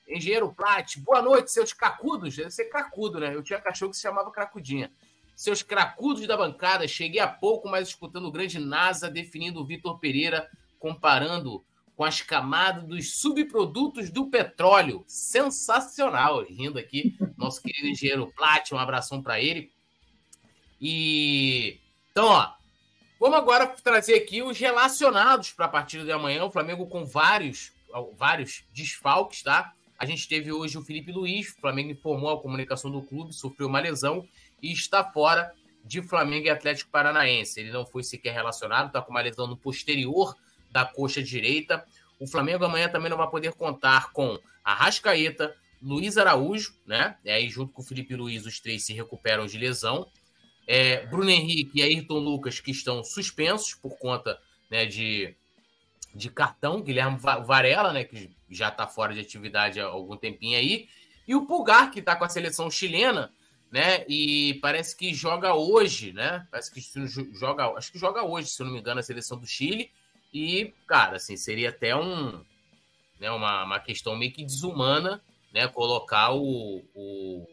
Engenheiro Plat, boa noite, seus cracudos. Deve ser cracudo, né? Eu tinha cachorro que se chamava Cracudinha seus cracudos da bancada. Cheguei há pouco, mas escutando o grande NASA definindo o Vitor Pereira, comparando com as camadas dos subprodutos do petróleo. Sensacional, rindo aqui, nosso querido engenheiro Plat, um abração para ele. E então, ó, vamos agora trazer aqui os relacionados para a partida de amanhã. O Flamengo com vários, vários desfalques, tá? A gente teve hoje o Felipe Luiz, o Flamengo informou a comunicação do clube, sofreu uma lesão e está fora de Flamengo e Atlético Paranaense. Ele não foi sequer relacionado, está com uma lesão no posterior da coxa direita. O Flamengo amanhã também não vai poder contar com Arrascaeta, Luiz Araújo, né? E aí, junto com o Felipe Luiz, os três se recuperam de lesão. É, Bruno Henrique e Ayrton Lucas, que estão suspensos por conta né, de, de cartão. Guilherme Varela, né? Que já está fora de atividade há algum tempinho aí. E o Pulgar, que está com a seleção chilena, né? E parece que joga hoje, né? Parece que joga, acho que joga hoje, se eu não me engano, a seleção do Chile. E, cara, assim, seria até um, né, uma, uma questão meio que desumana, né? Colocar o, o,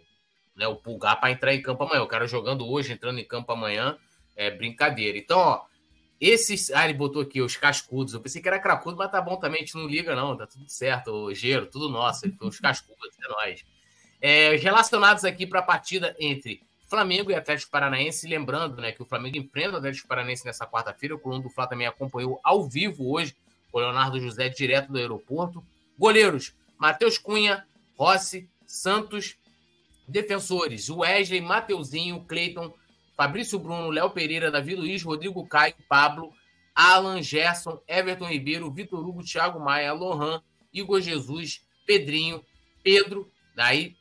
né, o Pulgar para entrar em campo amanhã. O cara jogando hoje, entrando em campo amanhã, é brincadeira. Então, ó, esses. Ah, ele botou aqui os cascudos. Eu pensei que era cracudo, mas tá bom também, a gente não liga, não. Tá tudo certo, o Gero, tudo nosso. Os cascudos, é nóis. É, relacionados aqui para a partida entre Flamengo e Atlético Paranaense, lembrando né, que o Flamengo enfrenta o Atlético Paranaense nessa quarta-feira, o Coluna do Fla também acompanhou ao vivo hoje, o Leonardo José direto do aeroporto. Goleiros, Matheus Cunha, Rossi, Santos, defensores, Wesley, Mateuzinho, Cleiton, Fabrício Bruno, Léo Pereira, Davi Luiz, Rodrigo Caio, Pablo, Alan, Gerson, Everton Ribeiro, Vitor Hugo, Thiago Maia, Lohan, Igor Jesus, Pedrinho, Pedro, daí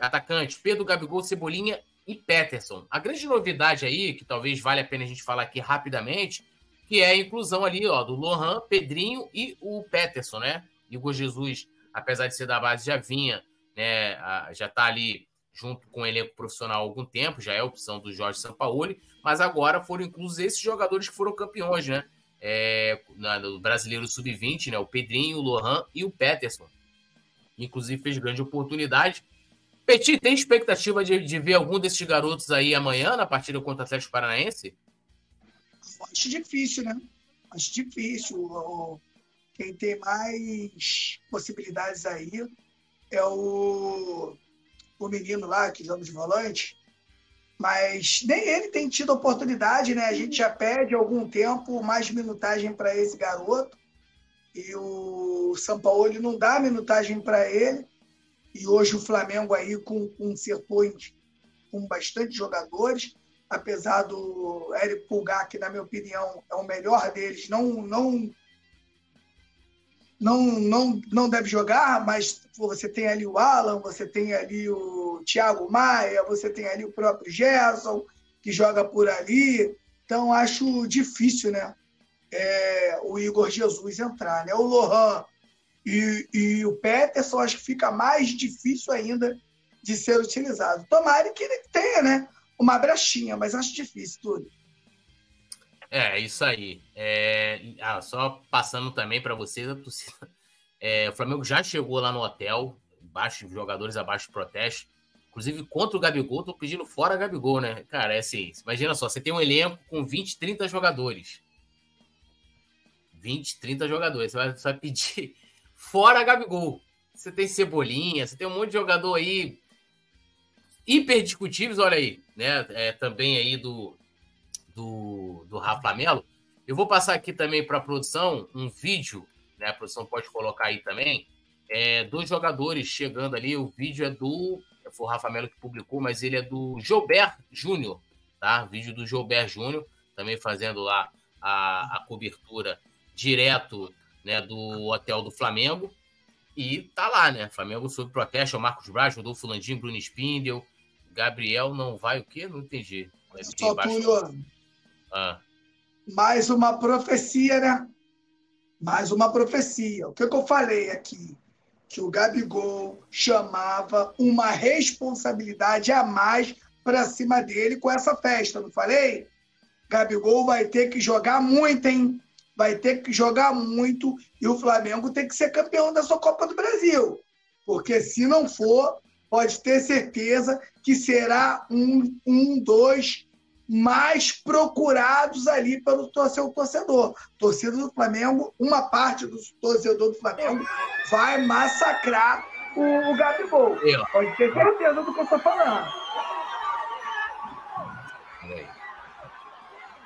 atacantes, Pedro, Gabigol, Cebolinha e Peterson. A grande novidade aí, que talvez vale a pena a gente falar aqui rapidamente, que é a inclusão ali ó, do Lohan, Pedrinho e o Peterson, né? Igor Jesus, apesar de ser da base, já vinha, né? Já está ali junto com o elenco profissional há algum tempo, já é opção do Jorge Sampaoli, mas agora foram inclusos esses jogadores que foram campeões, né? É, no brasileiro sub-20, né? O Pedrinho, o Lohan e o Peterson. Inclusive fez grande oportunidade. Petit, tem expectativa de, de, ver algum desses garotos aí amanhã na partida contra o Atlético Paranaense? Acho difícil, né? Acho difícil. Quem tem mais possibilidades aí é o, o menino lá que joga de volante, mas nem ele tem tido oportunidade, né? A gente já pede algum tempo mais minutagem para esse garoto e o São Paulo não dá minutagem para ele. E hoje o Flamengo aí com, com setores com bastante jogadores, apesar do Eric Pulgar, que na minha opinião é o melhor deles, não, não não, não, não deve jogar, mas você tem ali o Alan, você tem ali o Thiago Maia, você tem ali o próprio Gerson, que joga por ali. Então, acho difícil, né? É, o Igor Jesus entrar, né? O Lohan e, e o Peterson, acho que fica mais difícil ainda de ser utilizado. Tomara que ele tenha, né? Uma brechinha, mas acho difícil tudo. É, isso aí. É, ah, só passando também para vocês, a torcida. É, o Flamengo já chegou lá no hotel, baixo, jogadores abaixo de protesto. Inclusive, contra o Gabigol, tô pedindo fora Gabigol, né? Cara, é assim, imagina só, você tem um elenco com 20, 30 jogadores. 20, 30 jogadores. Você vai, você vai pedir fora Gabigol. Você tem Cebolinha, você tem um monte de jogador aí hiper discutíveis, olha aí, né? É, também aí do, do, do Rafa Melo. Eu vou passar aqui também para a produção um vídeo, né? A produção pode colocar aí também, é, dos jogadores chegando ali. O vídeo é do. Foi o Rafa Melo que publicou, mas ele é do Gilbert Júnior, tá? Vídeo do Gilbert Júnior, também fazendo lá a, a cobertura direto né, do hotel do Flamengo. E tá lá, né? Flamengo sob protesto, o Marcos Braz, Rodolfo Landim, Bruno Spindel, Gabriel não vai o quê? Não entendi. Só Túlio, ah. Mais uma profecia, né? Mais uma profecia. O que, que eu falei aqui? Que o Gabigol chamava uma responsabilidade a mais para cima dele com essa festa, não falei? Gabigol vai ter que jogar muito, hein? Vai ter que jogar muito e o Flamengo tem que ser campeão da sua Copa do Brasil. Porque se não for, pode ter certeza que será um, um dois mais procurados ali pelo seu torcedor. Torcida do Flamengo, uma parte do torcedor do Flamengo vai massacrar o, o Gabigol. Pode ter certeza do que eu estou falando.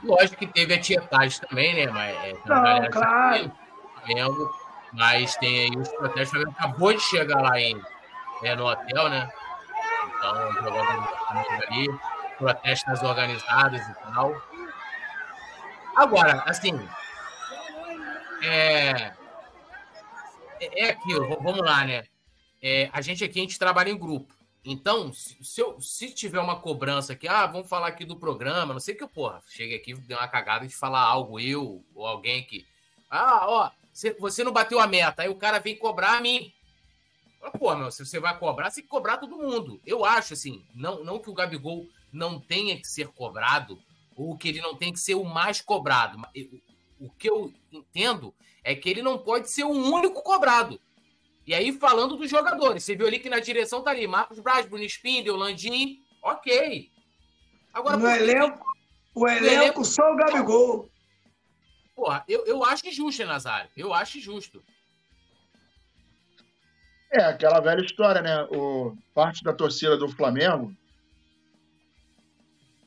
Lógico que teve a tietagem também, né? Mas, é, Não, claro. Flamengo, mas tem aí os protestos. O Flamengo acabou de chegar lá em, é, no hotel, né? Então, jogando ali protestos organizados e tal. Agora, assim, é, é aquilo, vamos lá, né? É, a gente aqui, a gente trabalha em grupo. Então, se, eu, se tiver uma cobrança aqui, ah, vamos falar aqui do programa, não sei que eu, porra, chegue aqui, deu uma cagada de falar algo, eu ou alguém que, ah, ó, você não bateu a meta, aí o cara vem cobrar a mim. Pô, meu, se você vai cobrar, você tem que cobrar todo mundo. Eu acho, assim, não, não que o Gabigol não tenha que ser cobrado ou que ele não tem que ser o mais cobrado. O que eu entendo é que ele não pode ser o único cobrado. E aí, falando dos jogadores, você viu ali que na direção tá ali Marcos Braz, Bruno Spindel, Landim, ok. Agora, no elenco, o elenco, elenco só o Gabigol. Porra, eu, eu acho injusto, Nazário. Eu acho justo. É, aquela velha história, né? O, parte da torcida do Flamengo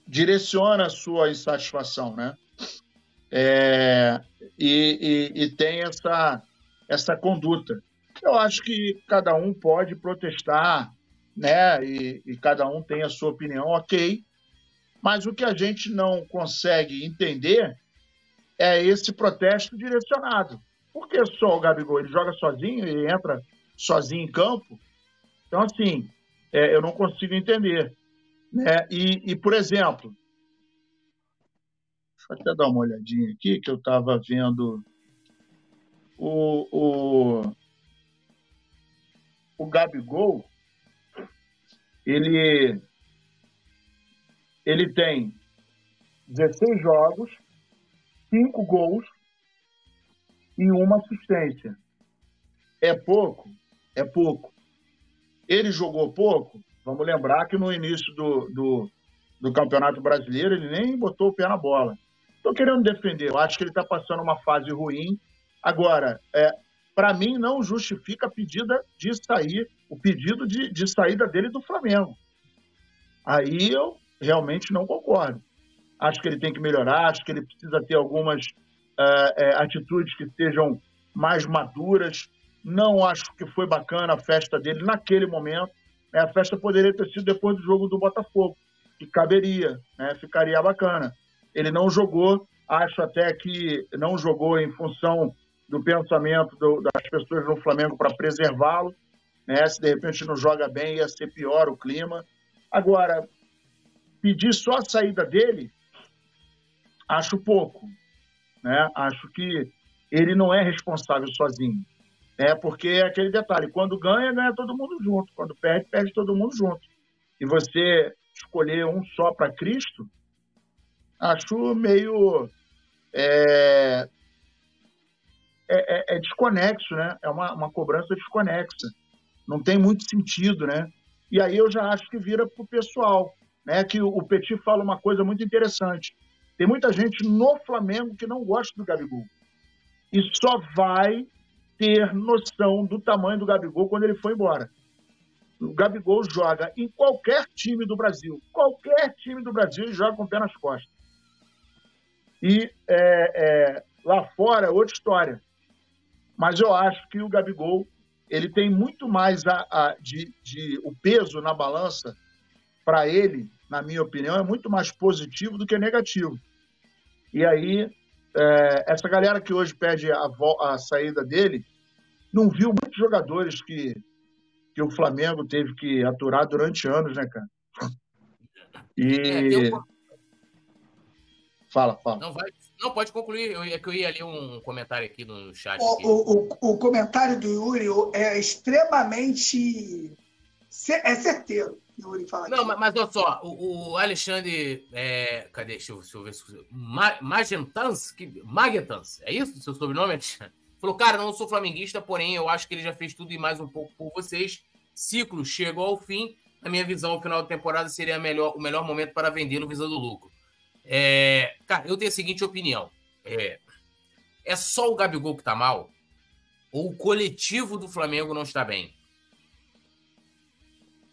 direciona a sua insatisfação, né? É, e, e, e, tem essa, essa conduta. Eu acho que cada um pode protestar, né? E, e cada um tem a sua opinião, ok. Mas o que a gente não consegue entender é esse protesto direcionado. Por que só o Gabigol? Ele joga sozinho e entra sozinho em campo? Então, assim, é, eu não consigo entender. Né? E, e, por exemplo, deixa eu até dar uma olhadinha aqui, que eu estava vendo o, o, o Gabigol, ele, ele tem 16 jogos, 5 gols e uma assistência. É pouco? É pouco. Ele jogou pouco? Vamos lembrar que no início do, do, do Campeonato Brasileiro ele nem botou o pé na bola. Estou querendo defender, eu acho que ele está passando uma fase ruim. Agora, é, para mim, não justifica a pedida de sair, o pedido de, de saída dele do Flamengo. Aí eu realmente não concordo. Acho que ele tem que melhorar, acho que ele precisa ter algumas é, é, atitudes que sejam mais maduras. Não acho que foi bacana a festa dele naquele momento. Né? A festa poderia ter sido depois do jogo do Botafogo, que caberia, né? ficaria bacana. Ele não jogou, acho até que não jogou em função do pensamento do, das pessoas no Flamengo para preservá-lo. Né? Se de repente não joga bem, ia ser pior o clima. Agora, pedir só a saída dele, acho pouco. Né? Acho que ele não é responsável sozinho. É porque é aquele detalhe: quando ganha, ganha todo mundo junto. Quando perde, perde todo mundo junto. E você escolher um só para Cristo, acho meio. É, é, é, é, desconexo, né? É uma, uma cobrança desconexa. Não tem muito sentido, né? E aí eu já acho que vira para o pessoal, né? Que o Petit fala uma coisa muito interessante. Tem muita gente no Flamengo que não gosta do Gabigol. E só vai ter noção do tamanho do Gabigol quando ele for embora. O Gabigol joga em qualquer time do Brasil. Qualquer time do Brasil joga com o pé nas costas. E é, é, lá fora é outra história. Mas eu acho que o Gabigol ele tem muito mais a, a de, de, o peso na balança para ele, na minha opinião, é muito mais positivo do que negativo. E aí, é, essa galera que hoje pede a, a, saída dele, não viu muitos jogadores que, que o Flamengo teve que aturar durante anos, né, cara? E. É, Fala, fala. Não, vai, não, pode concluir. Eu, é que eu ia ler um comentário aqui no chat. O, o, o, comentário do Yuri é extremamente. É certeiro. Yuri não, mas, mas olha só, o, o Alexandre. É, cadê? Deixa eu, deixa eu ver se. Magentans? Magentans, é isso seu sobrenome, Alexandre? Falou, cara, não sou flamenguista, porém eu acho que ele já fez tudo e mais um pouco por vocês. Ciclo chegou ao fim. Na minha visão, o final da temporada seria melhor, o melhor momento para vender no visando lucro. É, cara, eu tenho a seguinte opinião. É, é só o Gabigol que tá mal? Ou o coletivo do Flamengo não está bem?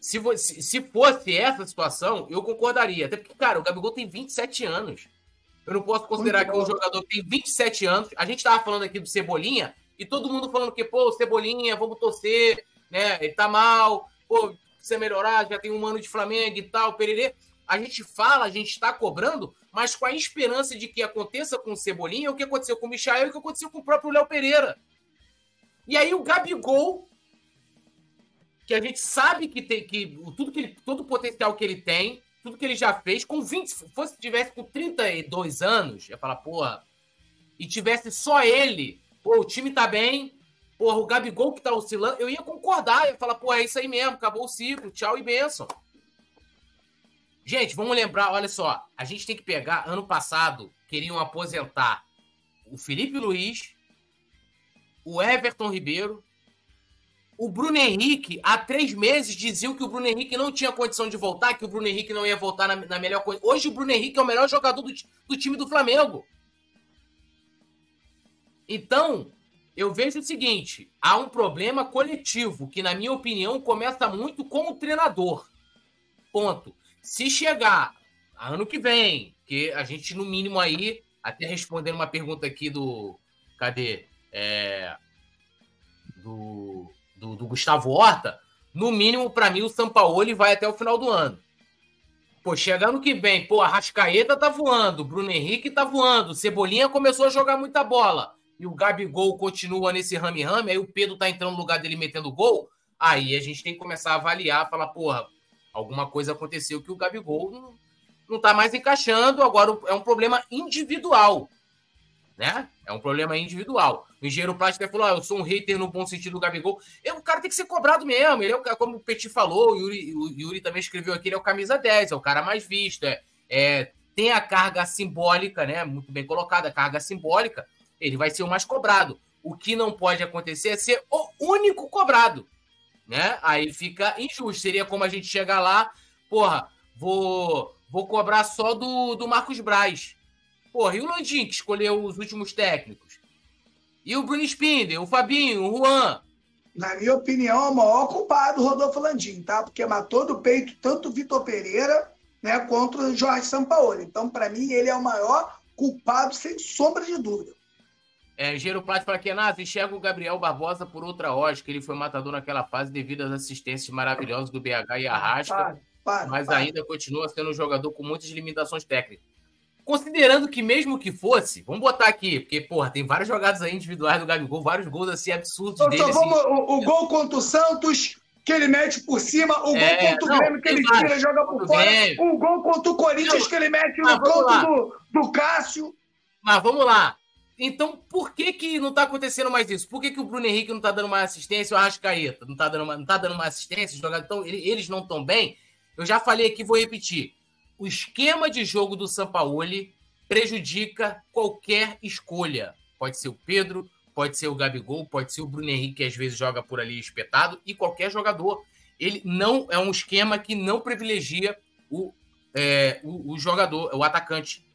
Se, se fosse essa situação, eu concordaria. Até porque, cara, o Gabigol tem 27 anos. Eu não posso considerar que um jogador que tem 27 anos. A gente tava falando aqui do Cebolinha e todo mundo falando que, pô, Cebolinha, vamos torcer, né? Ele tá mal, pô, precisa melhorar, já tem um ano de Flamengo e tal, pererê. A gente fala, a gente está cobrando, mas com a esperança de que aconteça com o Cebolinha o que aconteceu com o Michael e o que aconteceu com o próprio Léo Pereira. E aí o Gabigol, que a gente sabe que tem que tudo que ele, todo o potencial que ele tem, tudo que ele já fez, com 20, se fosse tivesse com 32 anos, ia falar, porra, e tivesse só ele, pô, o time tá bem, porra, o Gabigol que tá oscilando, eu ia concordar, ia falar, pô, é isso aí mesmo, acabou o ciclo, tchau e benção. Gente, vamos lembrar, olha só, a gente tem que pegar, ano passado, queriam aposentar o Felipe Luiz, o Everton Ribeiro, o Bruno Henrique, há três meses, diziam que o Bruno Henrique não tinha condição de voltar, que o Bruno Henrique não ia voltar na, na melhor coisa. Hoje o Bruno Henrique é o melhor jogador do, do time do Flamengo. Então, eu vejo o seguinte: há um problema coletivo, que, na minha opinião, começa muito com o treinador. Ponto. Se chegar ano que vem, que a gente, no mínimo, aí, até respondendo uma pergunta aqui do. Cadê? É, do, do, do, Gustavo Horta, no mínimo, para mim, o Sampaoli vai até o final do ano. Pô, chega ano que vem, pô, a Rascaeta tá voando, Bruno Henrique tá voando, Cebolinha começou a jogar muita bola. E o Gabigol continua nesse rame-rame, aí o Pedro tá entrando no lugar dele metendo gol. Aí a gente tem que começar a avaliar, falar, porra, Alguma coisa aconteceu que o Gabigol não, não tá mais encaixando. Agora é um problema individual. Né? É um problema individual. O engenheiro plástico falou: ah, eu sou um hater no bom sentido do Gabigol. É, o cara tem que ser cobrado mesmo. Ele é, como o Petit falou, o Yuri, o Yuri também escreveu aqui: ele é o camisa 10, é o cara mais visto. É, é, tem a carga simbólica, né? Muito bem colocada, a carga simbólica. Ele vai ser o mais cobrado. O que não pode acontecer é ser o único cobrado né? Aí fica injusto. Seria como a gente chegar lá, porra, vou, vou cobrar só do, do Marcos Braz. Porra, e o Landim, que escolheu os últimos técnicos? E o Bruno Spinder, o Fabinho, o Juan? Na minha opinião, é o maior culpado o Rodolfo Landim, tá? Porque matou do peito tanto o Vitor Pereira né, quanto o Jorge Sampaoli. Então, para mim, ele é o maior culpado, sem sombra de dúvida. É, Gero Plat fala que Renato, enxerga o Gabriel Barbosa por outra ótica. Ele foi matador naquela fase devido às assistências maravilhosas do BH e Arrasca, para, para, mas para. ainda continua sendo um jogador com muitas limitações técnicas. Considerando que mesmo que fosse, vamos botar aqui, porque, porra, tem várias jogadas aí individuais do Gabigol, vários gols assim absurdos então, dele. Então, vamos, assim, o, o gol contra o Santos, que ele mete por cima, o é, gol contra o Grêmio que ele tira, joga por fora, o gol contra o Corinthians não, que ele mete no canto do, do Cássio. Mas vamos lá. Então, por que que não tá acontecendo mais isso? Por que, que o Bruno Henrique não tá dando mais assistência, o Arrascaeta não tá dando, não tá dando mais assistência, então, eles não estão bem? Eu já falei aqui, vou repetir. O esquema de jogo do Sampaoli prejudica qualquer escolha. Pode ser o Pedro, pode ser o Gabigol, pode ser o Bruno Henrique, que às vezes joga por ali espetado, e qualquer jogador. Ele não é um esquema que não privilegia o, é, o, o, jogador, o atacante.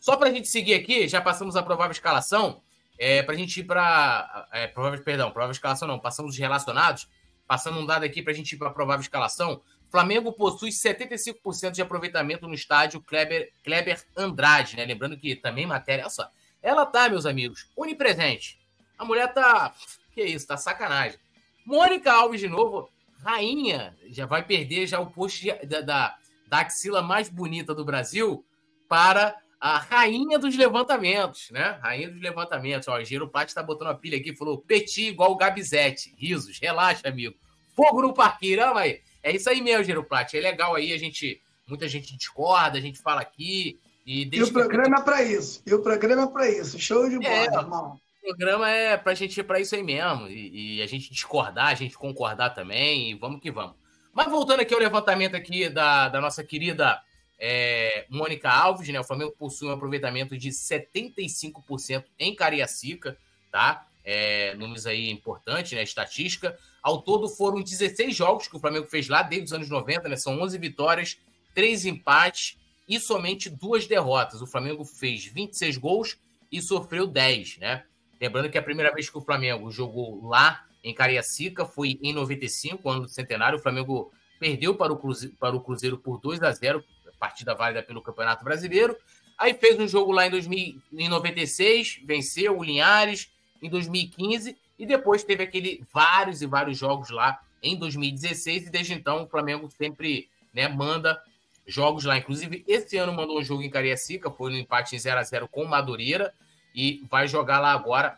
Só para a gente seguir aqui, já passamos a provável escalação. É, para a gente ir para. É, provável, perdão, provável escalação não, passamos os relacionados. Passando um dado aqui para a gente ir para a provável escalação. Flamengo possui 75% de aproveitamento no estádio Kleber, Kleber Andrade, né? Lembrando que também matéria. Olha só, ela tá, meus amigos, onipresente. A mulher tá. Que isso, tá sacanagem. Mônica Alves, de novo, rainha, já vai perder já o posto da, da, da axila mais bonita do Brasil para a rainha dos levantamentos, né? Rainha dos levantamentos. Ó, o Giro Plat tá botando a pilha aqui, falou petit igual o Gabizete. Risos, relaxa, amigo. Fogo no parqueiro, aí. É isso aí mesmo, Gero Plat. É legal aí, a gente. Muita gente discorda, a gente fala aqui. E, e o programa que... é para isso. E o programa é para isso. Show de bola, é, irmão. O programa é para a gente ir para isso aí mesmo. E, e, a gente discordar, a gente concordar também. E vamos que vamos. Mas voltando aqui ao levantamento aqui da, da nossa querida é, Mônica Alves, né? O Flamengo possui um aproveitamento de 75% em Cariacica, tá? É, números aí importantes, né? Estatística. Ao todo foram 16 jogos que o Flamengo fez lá desde os anos 90, né? São 11 vitórias, 3 empates e somente duas derrotas. O Flamengo fez 26 gols e sofreu 10, né? Lembrando que a primeira vez que o Flamengo jogou lá em Cariacica foi em 95, ano do centenário. O Flamengo perdeu para o Cruzeiro, para o Cruzeiro por 2 a 0, partida válida pelo Campeonato Brasileiro. Aí fez um jogo lá em, 2000, em 96, venceu o Linhares em 2015 e depois teve aquele vários e vários jogos lá em 2016 e desde então o Flamengo sempre né, manda jogos lá. Inclusive, esse ano mandou um jogo em Cariacica, foi no empate em 0 a 0 com Madureira e vai jogar lá agora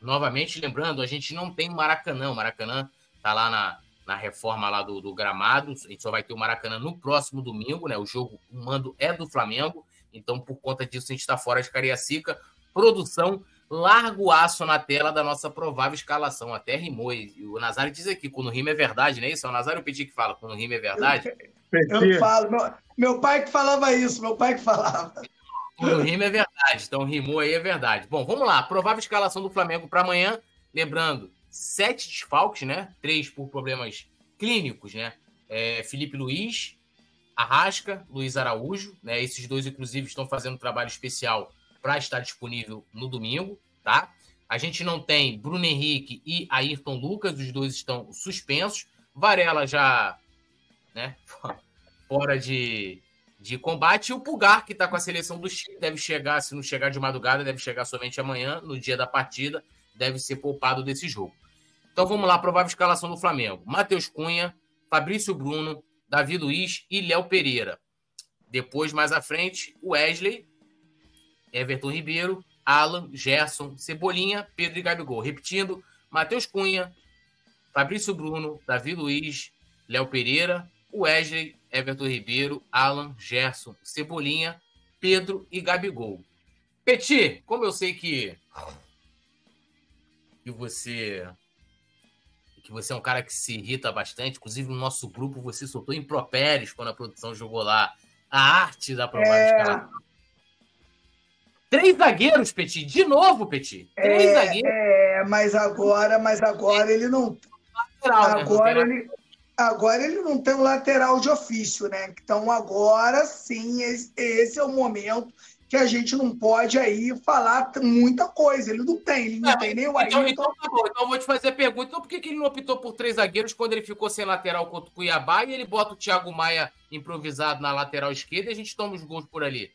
novamente. Lembrando, a gente não tem Maracanã, o Maracanã tá lá na, na reforma lá do, do gramado, a gente só vai ter o Maracanã no próximo domingo, né? O jogo, o mando é do Flamengo, então por conta disso a gente está fora de Cariacica. Produção largo aço na tela da nossa provável escalação. Até rimou. E o Nazário diz aqui, quando rima é verdade, não é isso? É o Nazário Petit que fala, quando rima é verdade. Eu, eu falo, meu, meu, pai que falava isso, meu pai que falava. Quando rima é verdade, então rimou aí é verdade. Bom, vamos lá. Provável escalação do Flamengo para amanhã. Lembrando, sete desfalques, né? Três por problemas clínicos, né? É, Felipe Luiz, Arrasca, Luiz Araújo, né? Esses dois, inclusive, estão fazendo um trabalho especial para estar disponível no domingo, tá? A gente não tem Bruno Henrique e Ayrton Lucas, os dois estão suspensos. Varela já, né, fora de, de combate. E o Pulgar, que está com a seleção do Chile, deve chegar, se não chegar de madrugada, deve chegar somente amanhã, no dia da partida, deve ser poupado desse jogo. Então vamos lá, provável escalação do Flamengo. Matheus Cunha, Fabrício Bruno, Davi Luiz e Léo Pereira. Depois, mais à frente, Wesley, Everton Ribeiro, Alan, Gerson, Cebolinha, Pedro e Gabigol. Repetindo, Matheus Cunha, Fabrício Bruno, Davi Luiz, Léo Pereira, Wesley, Everton Ribeiro, Alan, Gerson, Cebolinha, Pedro e Gabigol. Petit, como eu sei que, que você que você é um cara que se irrita bastante, inclusive no nosso grupo você soltou impropérios quando a produção jogou lá a arte da provável é... escalação. Três zagueiros, Petit. De novo, Petit. Três é, zagueiros. É, mas agora, mas agora ele não. Lateral, né? agora né? ele. Agora ele não tem um lateral de ofício, né? Então agora sim, esse, é o momento que a gente não pode aí falar muita coisa. Ele não tem, ele não é, tem nem o então. Então, tá bom. então eu vou te fazer a pergunta. Então por que, que ele não optou por três zagueiros quando ele ficou sem lateral contra o Cuiabá e ele bota o Thiago Maia improvisado na lateral esquerda e a gente toma os gols por ali?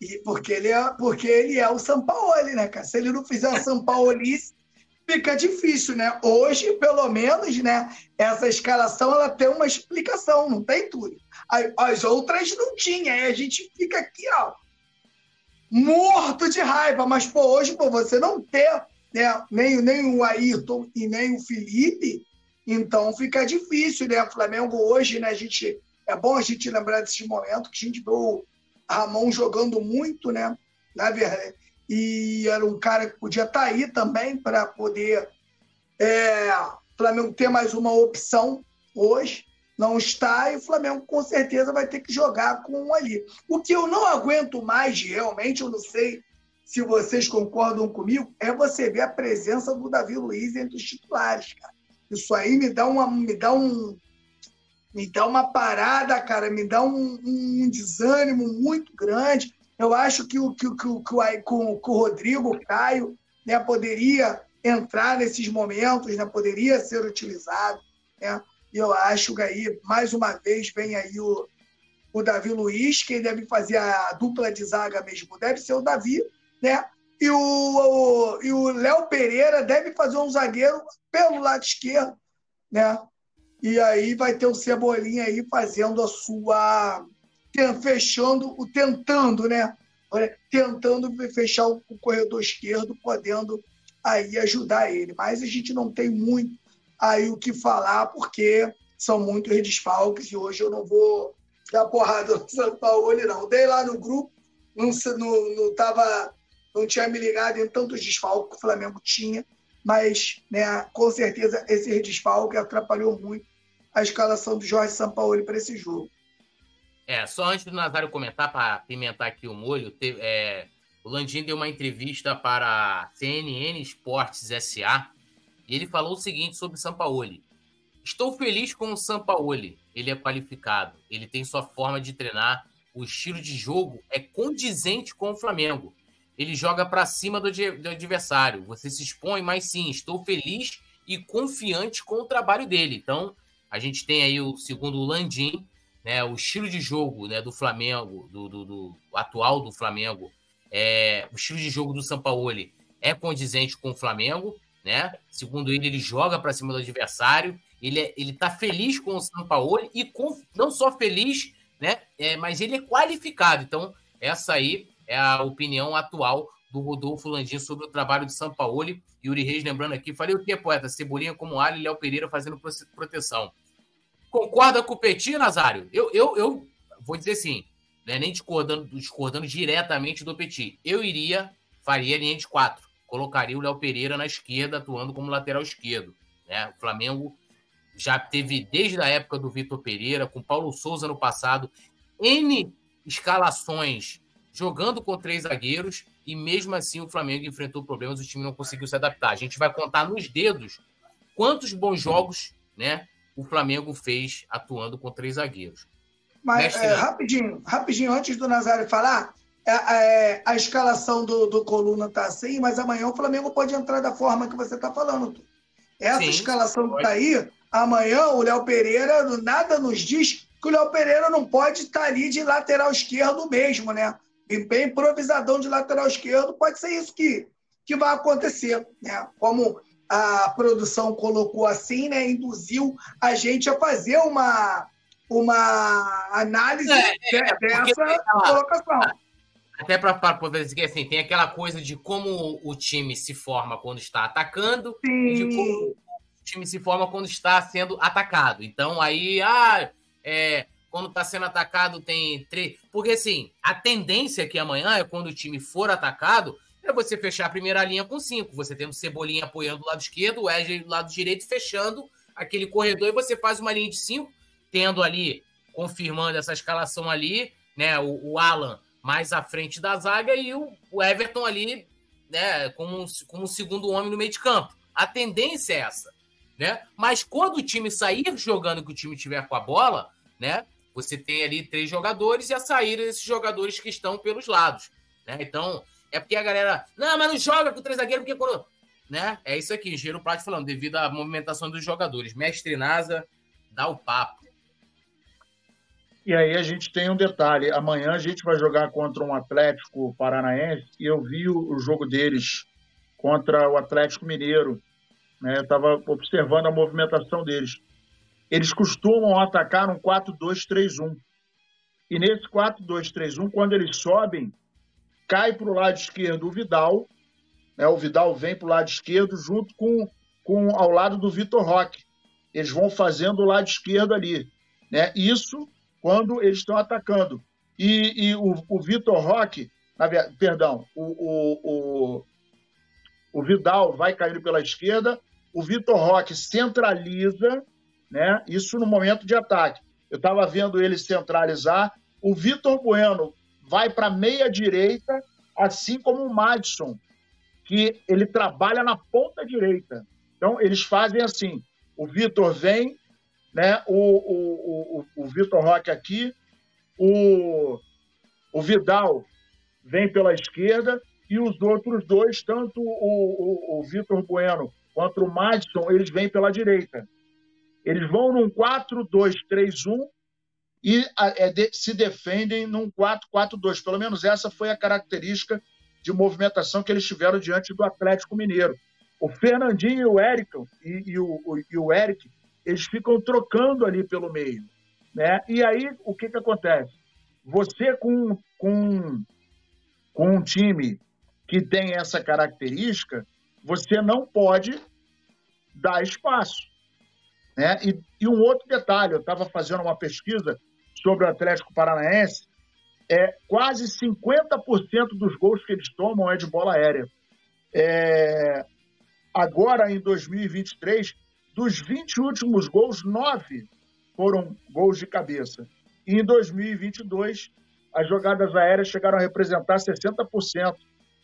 E porque ele é, porque ele é o Sampaoli, né, cara? Se ele não fizer a Sampaolice, fica difícil, né? Hoje, pelo menos, né, essa escalação ela tem uma explicação, não tem tudo. As outras não tinha, aí a gente fica aqui, ó, morto de raiva. Mas, pô, hoje, pô, você não ter né, nem, nem o Ayrton e nem o Felipe, então fica difícil, né? O Flamengo hoje, né, a gente. É bom a gente lembrar desse momento que a gente viu Ramon jogando muito, né? Na verdade. E era um cara que podia estar tá aí também para poder é, Flamengo ter mais uma opção hoje não está e o Flamengo com certeza vai ter que jogar com um ali. O que eu não aguento mais, realmente, eu não sei se vocês concordam comigo, é você ver a presença do Davi Luiz entre os titulares, cara. Isso aí me dá uma, me dá um, me dá uma parada, cara, me dá um, um desânimo muito grande. Eu acho que o que, que, que, que, que o Rodrigo, o Caio, né, poderia entrar nesses momentos, né, poderia ser utilizado, né? E eu acho que aí, mais uma vez, vem aí o, o Davi Luiz, quem deve fazer a dupla de zaga mesmo deve ser o Davi, né? E o, o e o Léo Pereira deve fazer um zagueiro pelo lado esquerdo, né? E aí vai ter o Cebolinha aí fazendo a sua. fechando, o tentando, né? Tentando fechar o corredor esquerdo, podendo aí ajudar ele. Mas a gente não tem muito aí o que falar, porque são muitos desfalques e hoje eu não vou dar porrada no São Paulo, não. Dei lá no grupo, não, não, não, tava, não tinha me ligado em tantos desfalques que o Flamengo tinha, mas né, com certeza esse desfalque atrapalhou muito a escalação do Jorge Sampaoli para esse jogo. É, só antes do Nazário comentar, para pimentar aqui o molho, teve, é, o Landim deu uma entrevista para a CNN Esportes SA e ele falou o seguinte sobre o Sampaoli. Estou feliz com o Sampaoli. Ele é qualificado, ele tem sua forma de treinar, o estilo de jogo é condizente com o Flamengo. Ele joga para cima do, do adversário. Você se expõe, mas sim, estou feliz e confiante com o trabalho dele. Então, a gente tem aí o segundo Landim, né, o estilo de jogo né, do Flamengo, do, do, do atual do Flamengo, é, o estilo de jogo do Sampaoli é condizente com o Flamengo né? Segundo ele, ele joga para cima do adversário. Ele, é, ele tá feliz com o Sampaoli e com, não só feliz, né? É, mas ele é qualificado. Então, essa aí é a opinião atual do Rodolfo Landim sobre o trabalho de Sampaoli. Yuri Reis lembrando aqui, falei o que, poeta? Cebolinha como alho e Léo Pereira fazendo proteção. Concorda com o Petit, Nazário? Eu, eu, eu vou dizer assim, né, nem discordando, discordando diretamente do Petit. Eu iria, faria linha de quatro colocaria o Léo Pereira na esquerda, atuando como lateral esquerdo. Né? O Flamengo já teve, desde a época do Vitor Pereira, com Paulo Souza no passado, N escalações jogando com três zagueiros, e mesmo assim o Flamengo enfrentou problemas, o time não conseguiu se adaptar. A gente vai contar nos dedos quantos bons jogos né, o Flamengo fez atuando com três zagueiros. Mas, Mestre... é, rapidinho, rapidinho, antes do Nazário falar, é, é, a escalação do, do Coluna tá assim, mas amanhã o Flamengo pode entrar da forma que você está falando. Essa Sim, escalação que está aí, amanhã o Léo Pereira nada nos diz que o Léo Pereira não pode estar tá ali de lateral esquerdo mesmo, né? Bem improvisadão de lateral esquerdo, pode ser isso que, que vai acontecer, né? Como a produção colocou assim, né? Induziu a gente a fazer uma, uma análise é, é, dessa colocação. Até para poder dizer assim, tem aquela coisa de como o time se forma quando está atacando Sim. e de como o time se forma quando está sendo atacado. Então, aí, ah, é, quando está sendo atacado tem três. Porque assim, a tendência aqui amanhã é quando o time for atacado, é você fechar a primeira linha com cinco. Você tem o Cebolinha apoiando do lado esquerdo, o Wesley do lado direito, fechando aquele corredor, e você faz uma linha de cinco, tendo ali, confirmando essa escalação ali, né? O, o Alan mais à frente da zaga e o, o Everton ali, né, como, como um segundo homem no meio de campo. A tendência é essa, né? Mas quando o time sair jogando que o time tiver com a bola, né, você tem ali três jogadores e a saída desses jogadores que estão pelos lados, né? Então, é porque a galera, não, mas não joga com três zagueiros porque quando, né? É isso aqui, Giro Plat falando, devido à movimentação dos jogadores. Mestre Nasa dá o papo. E aí a gente tem um detalhe: amanhã a gente vai jogar contra um Atlético Paranaense e eu vi o jogo deles contra o Atlético Mineiro. Né? Eu estava observando a movimentação deles. Eles costumam atacar um 4-2-3-1. E nesse 4-2-3-1, quando eles sobem, cai para o lado esquerdo o Vidal, né? o Vidal vem para o lado esquerdo junto com, com ao lado do Vitor Roque. Eles vão fazendo o lado esquerdo ali. Né? Isso quando eles estão atacando. E, e o, o Vitor Roque, na, perdão, o, o, o, o Vidal vai caindo pela esquerda, o Vitor Roque centraliza, né? Isso no momento de ataque. Eu estava vendo ele centralizar. O Vitor Bueno vai para meia direita, assim como o Madison, que ele trabalha na ponta direita. Então eles fazem assim: o Vitor vem, né? O, o, o, o Vitor Roque aqui, o, o Vidal vem pela esquerda e os outros dois, tanto o, o, o Vitor Bueno quanto o Madison, eles vêm pela direita. Eles vão num 4-2-3-1 e é, se defendem num 4-4-2. Pelo menos essa foi a característica de movimentação que eles tiveram diante do Atlético Mineiro. O Fernandinho e o Eric, e, e, o, e o Eric, eles ficam trocando ali pelo meio. Né? E aí, o que, que acontece? Você com, com, com um time que tem essa característica, você não pode dar espaço. Né? E, e um outro detalhe, eu estava fazendo uma pesquisa sobre o Atlético Paranaense, é quase 50% dos gols que eles tomam é de bola aérea. É, agora, em 2023, dos 20 últimos gols, nove foram gols de cabeça. E em 2022, as jogadas aéreas chegaram a representar 60%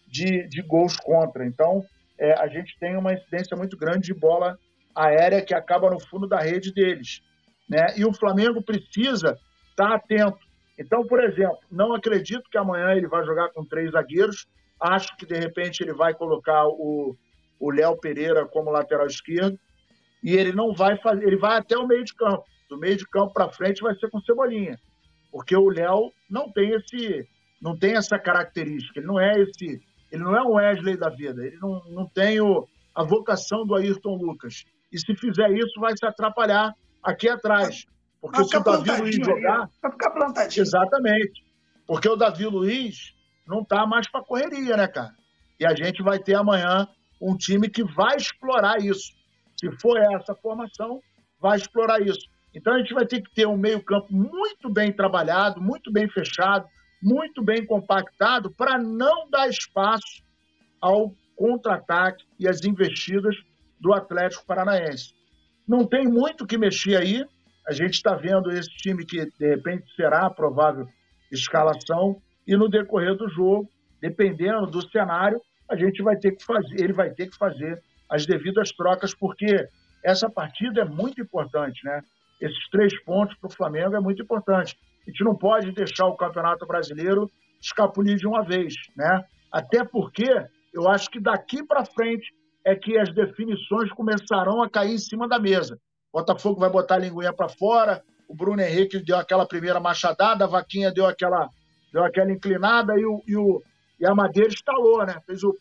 de, de gols contra. Então, é, a gente tem uma incidência muito grande de bola aérea que acaba no fundo da rede deles. Né? E o Flamengo precisa estar atento. Então, por exemplo, não acredito que amanhã ele vai jogar com três zagueiros. Acho que, de repente, ele vai colocar o Léo Pereira como lateral esquerdo. E ele não vai fazer, ele vai até o meio de campo. Do meio de campo para frente vai ser com Cebolinha. Porque o Léo não tem esse não tem essa característica, ele não é esse, ele não é um Wesley da vida, ele não, não tem o, a vocação do Ayrton Lucas. E se fizer isso, vai se atrapalhar aqui atrás. Porque vai se o Davi Luiz jogar. Vai ficar plantadinho. Exatamente. Porque o Davi Luiz não está mais para correria, né, cara? E a gente vai ter amanhã um time que vai explorar isso. Se for essa formação, vai explorar isso. Então a gente vai ter que ter um meio-campo muito bem trabalhado, muito bem fechado, muito bem compactado para não dar espaço ao contra-ataque e às investidas do Atlético Paranaense. Não tem muito que mexer aí. A gente está vendo esse time que, de repente, será a provável escalação. E no decorrer do jogo, dependendo do cenário, a gente vai ter que fazer, ele vai ter que fazer as devidas trocas, porque essa partida é muito importante, né? Esses três pontos para o Flamengo é muito importante. A gente não pode deixar o Campeonato Brasileiro escapulir de uma vez, né? Até porque eu acho que daqui para frente é que as definições começarão a cair em cima da mesa. Botafogo vai botar a linguinha para fora, o Bruno Henrique deu aquela primeira machadada, a Vaquinha deu aquela, deu aquela inclinada e, o, e, o, e a Madeira estalou, né? Fez o...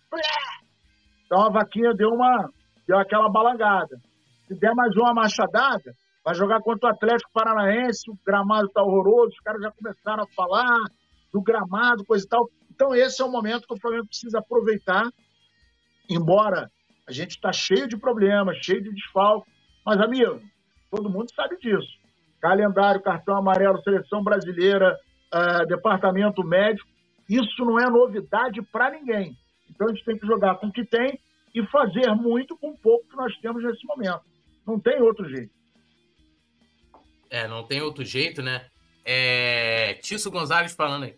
Então a Vaquinha deu, uma, deu aquela balangada. Se der mais uma machadada, vai jogar contra o Atlético Paranaense, o gramado está horroroso, os caras já começaram a falar do gramado, coisa e tal. Então esse é o momento que o Flamengo precisa aproveitar, embora a gente está cheio de problemas, cheio de desfalque. Mas, amigo, todo mundo sabe disso. Calendário, cartão amarelo, seleção brasileira, uh, departamento médico, isso não é novidade para ninguém. Então a gente tem que jogar com o que tem e fazer muito com o pouco que nós temos nesse momento. Não tem outro jeito. É, não tem outro jeito, né? É... Tício Gonzalez falando aí.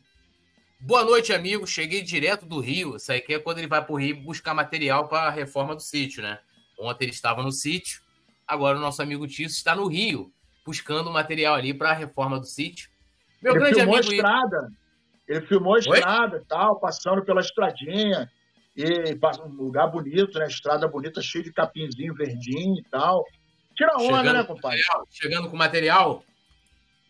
Boa noite, amigo. Cheguei direto do Rio. Isso aqui é quando ele vai para o Rio buscar material para a reforma do sítio, né? Ontem ele estava no sítio, agora o nosso amigo Tício está no Rio, buscando material ali para a reforma do sítio. Meu ele grande filmou amigo. A estrada. Ele filmou a estrada e tal, passando pela estradinha. E um lugar bonito, né? Estrada bonita, cheia de capinzinho verdinho e tal. Tira onda, chegando né, compadre? Chegando com material?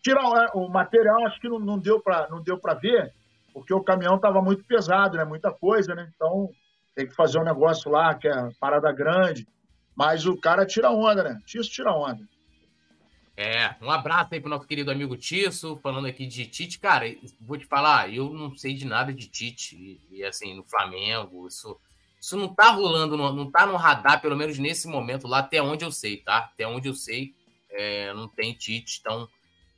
Tira é, o material, acho que não, não deu para ver porque o caminhão estava muito pesado, né? Muita coisa, né? Então tem que fazer um negócio lá que é parada grande. Mas o cara tira onda, né? Isso tira onda. É, um abraço aí pro nosso querido amigo Tisso, falando aqui de Tite. Cara, vou te falar, eu não sei de nada de Tite. E, e assim, no Flamengo, isso, isso não tá rolando, no, não tá no radar, pelo menos nesse momento lá, até onde eu sei, tá? Até onde eu sei, é, não tem Tite, então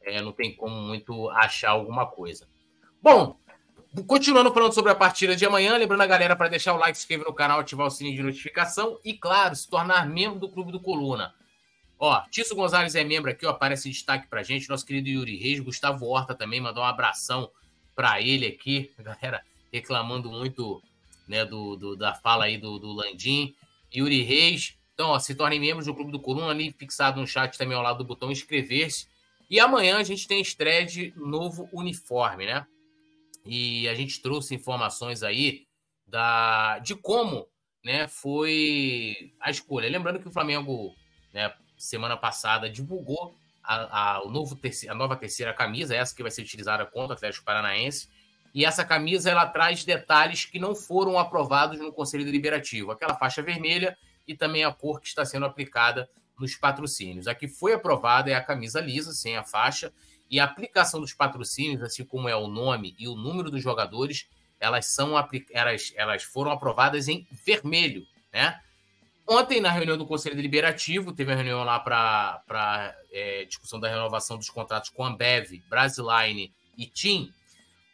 é, não tem como muito achar alguma coisa. Bom, continuando falando sobre a partida de amanhã, lembrando a galera para deixar o like, se inscrever no canal, ativar o sininho de notificação e, claro, se tornar membro do Clube do Coluna. Ó, Tício Gonzalez é membro aqui, ó, aparece destaque pra gente. Nosso querido Yuri Reis, Gustavo Horta também mandou um abração para ele aqui. A galera reclamando muito né, do, do, da fala aí do, do Landim. Yuri Reis. Então, ó, se tornem membros do Clube do Coluna, ali fixado no chat também ao lado do botão inscrever-se. E amanhã a gente tem estreia de novo uniforme, né? E a gente trouxe informações aí da, de como né, foi a escolha. Lembrando que o Flamengo, né, semana passada, divulgou a, a, o novo a nova terceira camisa, essa que vai ser utilizada contra o Atlético Paranaense. E essa camisa ela traz detalhes que não foram aprovados no Conselho Deliberativo. Aquela faixa vermelha e também a cor que está sendo aplicada nos patrocínios. A que foi aprovada é a camisa lisa, sem a faixa, e a aplicação dos patrocínios, assim como é o nome e o número dos jogadores, elas são elas, elas foram aprovadas em vermelho, né? Ontem, na reunião do Conselho Deliberativo, teve a reunião lá para é, discussão da renovação dos contratos com Ambev, Brasiline e TIM.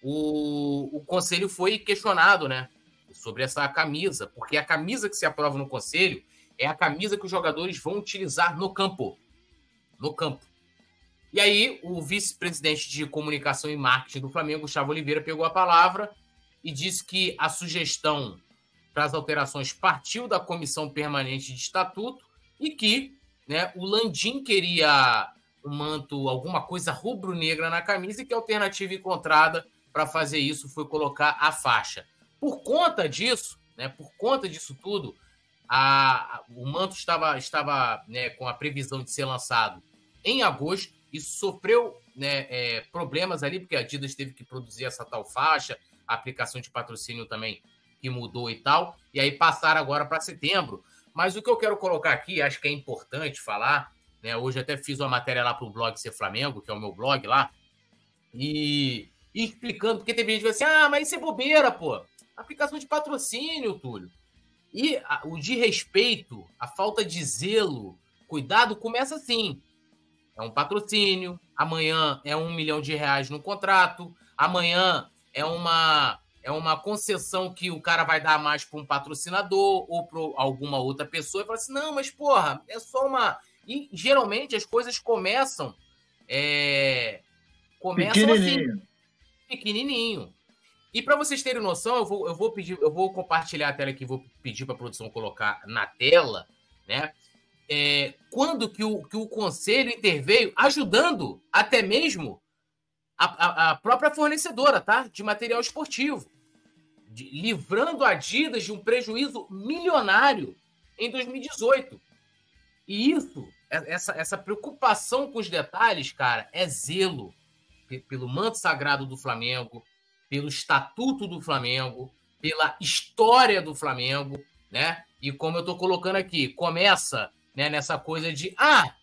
O, o Conselho foi questionado né, sobre essa camisa, porque a camisa que se aprova no Conselho é a camisa que os jogadores vão utilizar no campo. No campo. E aí, o vice-presidente de comunicação e marketing do Flamengo, Gustavo Oliveira, pegou a palavra e disse que a sugestão para as alterações partiu da comissão permanente de estatuto e que né, o Landim queria um manto, alguma coisa rubro-negra na camisa e que a alternativa encontrada para fazer isso foi colocar a faixa. Por conta disso, né, por conta disso tudo, a, o manto estava, estava né, com a previsão de ser lançado em agosto. Isso sofreu né, é, problemas ali, porque a Adidas teve que produzir essa tal faixa, a aplicação de patrocínio também que mudou e tal. E aí passaram agora para setembro. Mas o que eu quero colocar aqui, acho que é importante falar, né? Hoje até fiz uma matéria lá para o blog Ser Flamengo, que é o meu blog lá, e, e explicando, porque teve gente que assim, ah, mas isso é bobeira, pô. Aplicação de patrocínio, Túlio. E a, o de respeito, a falta de zelo, cuidado, começa assim. É um patrocínio, amanhã é um milhão de reais no contrato, amanhã é uma é uma concessão que o cara vai dar mais para um patrocinador ou para alguma outra pessoa e fala assim: não, mas porra, é só uma. E geralmente as coisas começam. É... Começam pequenininho. assim. Pequenininho. E para vocês terem noção, eu vou, eu vou pedir, eu vou compartilhar a tela aqui, vou pedir para a produção colocar na tela, né? É, quando que o, que o conselho interveio, ajudando até mesmo a, a, a própria fornecedora, tá? De material esportivo, de, livrando a Adidas de um prejuízo milionário em 2018. E isso, é, essa, essa preocupação com os detalhes, cara, é zelo pelo manto sagrado do Flamengo, pelo estatuto do Flamengo, pela história do Flamengo, né? E como eu tô colocando aqui, começa né, nessa coisa de ah,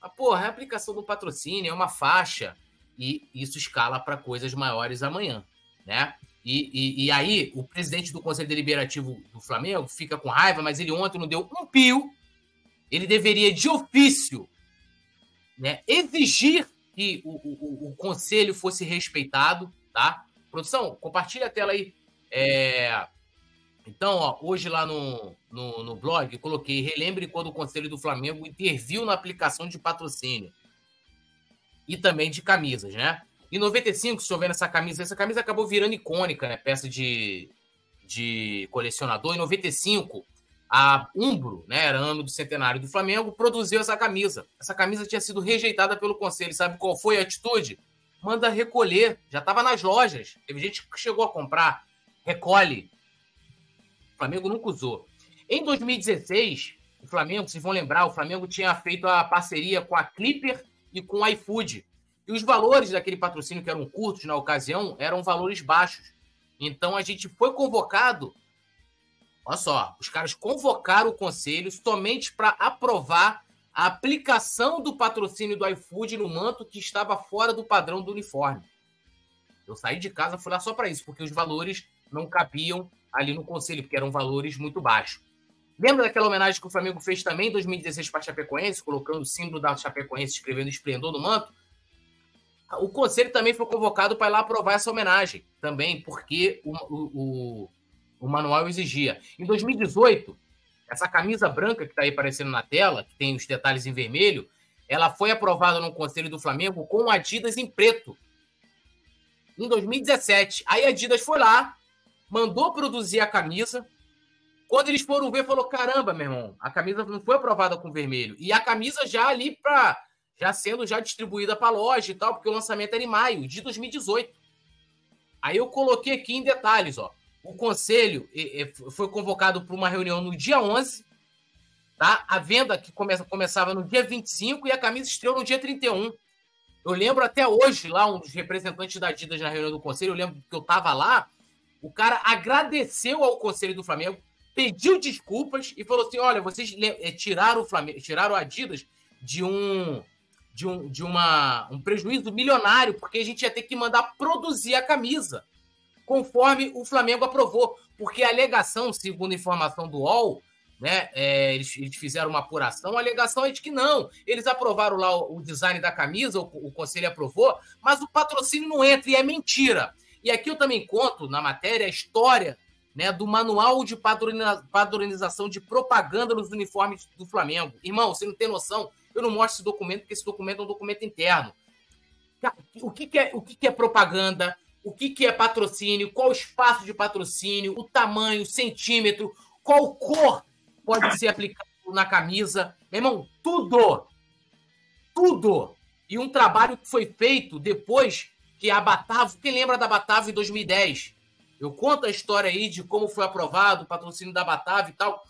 a porra, é a aplicação do patrocínio, é uma faixa, e isso escala para coisas maiores amanhã, né? E, e, e, aí, o presidente do Conselho Deliberativo do Flamengo fica com raiva, mas ele ontem não deu um pio. Ele deveria, de ofício, né, exigir que o, o, o conselho fosse respeitado, tá? Produção, compartilha a tela aí. É... Então, ó, hoje lá no, no, no blog, coloquei: relembre quando o Conselho do Flamengo interviu na aplicação de patrocínio e também de camisas, né? Em 95, se vendo essa camisa, essa camisa acabou virando icônica, né? Peça de, de colecionador. Em 95, a Umbro, né? Era ano do centenário do Flamengo, produziu essa camisa. Essa camisa tinha sido rejeitada pelo conselho. Sabe qual foi a atitude? Manda recolher. Já estava nas lojas. Teve gente que chegou a comprar. Recolhe. O Flamengo nunca usou. Em 2016, o Flamengo, vocês vão lembrar, o Flamengo tinha feito a parceria com a Clipper e com o iFood. E os valores daquele patrocínio, que eram curtos na ocasião, eram valores baixos. Então a gente foi convocado. Olha só, os caras convocaram o conselho somente para aprovar a aplicação do patrocínio do iFood no manto que estava fora do padrão do uniforme. Eu saí de casa, fui lá só para isso, porque os valores não cabiam ali no conselho, porque eram valores muito baixos. Lembra daquela homenagem que o Flamengo fez também em 2016 para a Chapecoense, colocando o símbolo da Chapecoense escrevendo esplendor no manto? O conselho também foi convocado para ir lá aprovar essa homenagem, também, porque o, o, o manual exigia. Em 2018, essa camisa branca que está aí aparecendo na tela, que tem os detalhes em vermelho, ela foi aprovada no Conselho do Flamengo com Adidas em preto. Em 2017. Aí a Adidas foi lá, mandou produzir a camisa. Quando eles foram ver, falou: caramba, meu irmão, a camisa não foi aprovada com vermelho. E a camisa já ali para. Já sendo já distribuída para loja e tal, porque o lançamento era em maio de 2018. Aí eu coloquei aqui em detalhes, ó. O conselho foi convocado para uma reunião no dia 11, tá? A venda que começa, começava no dia 25 e a camisa estreou no dia 31. Eu lembro até hoje, lá, um dos representantes da Adidas na reunião do conselho, eu lembro que eu estava lá, o cara agradeceu ao conselho do Flamengo, pediu desculpas e falou assim: olha, vocês eh, tiraram o Flamengo, tiraram o Adidas de um de, um, de uma, um prejuízo milionário, porque a gente ia ter que mandar produzir a camisa conforme o Flamengo aprovou. Porque a alegação, segundo informação do UOL, né, é, eles, eles, fizeram uma apuração, a alegação é de que não. Eles aprovaram lá o, o design da camisa, o, o, conselho aprovou, mas o patrocínio não entra, e é mentira. E aqui eu também conto na matéria a história né, do manual de padronização de propaganda nos uniformes do Flamengo. Irmão, você não tem noção? Eu não mostro esse documento, porque esse documento é um documento interno. O que, que é, o que, que é propaganda? o que, que é patrocínio, qual o espaço de patrocínio, o tamanho, o centímetro, qual cor pode ser aplicado na camisa. Meu irmão, tudo! Tudo! E um trabalho que foi feito depois que a Batavo, quem lembra da Batavo em 2010? Eu conto a história aí de como foi aprovado o patrocínio da Batavo e tal.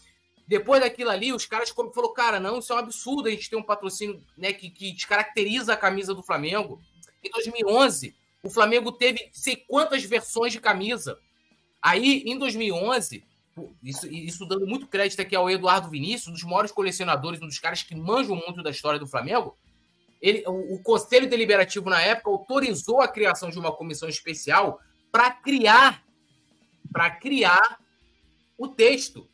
Depois daquilo ali, os caras falaram, cara, não, isso é um absurdo a gente ter um patrocínio né, que, que descaracteriza a camisa do Flamengo. Em 2011, o Flamengo teve sei quantas versões de camisa. Aí, em 2011, isso, isso dando muito crédito aqui ao Eduardo Vinícius, um dos maiores colecionadores, um dos caras que manjam muito da história do Flamengo, ele, o, o Conselho Deliberativo, na época, autorizou a criação de uma comissão especial para criar para criar o texto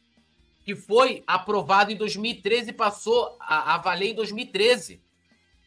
que foi aprovado em 2013 e passou a, a valer em 2013.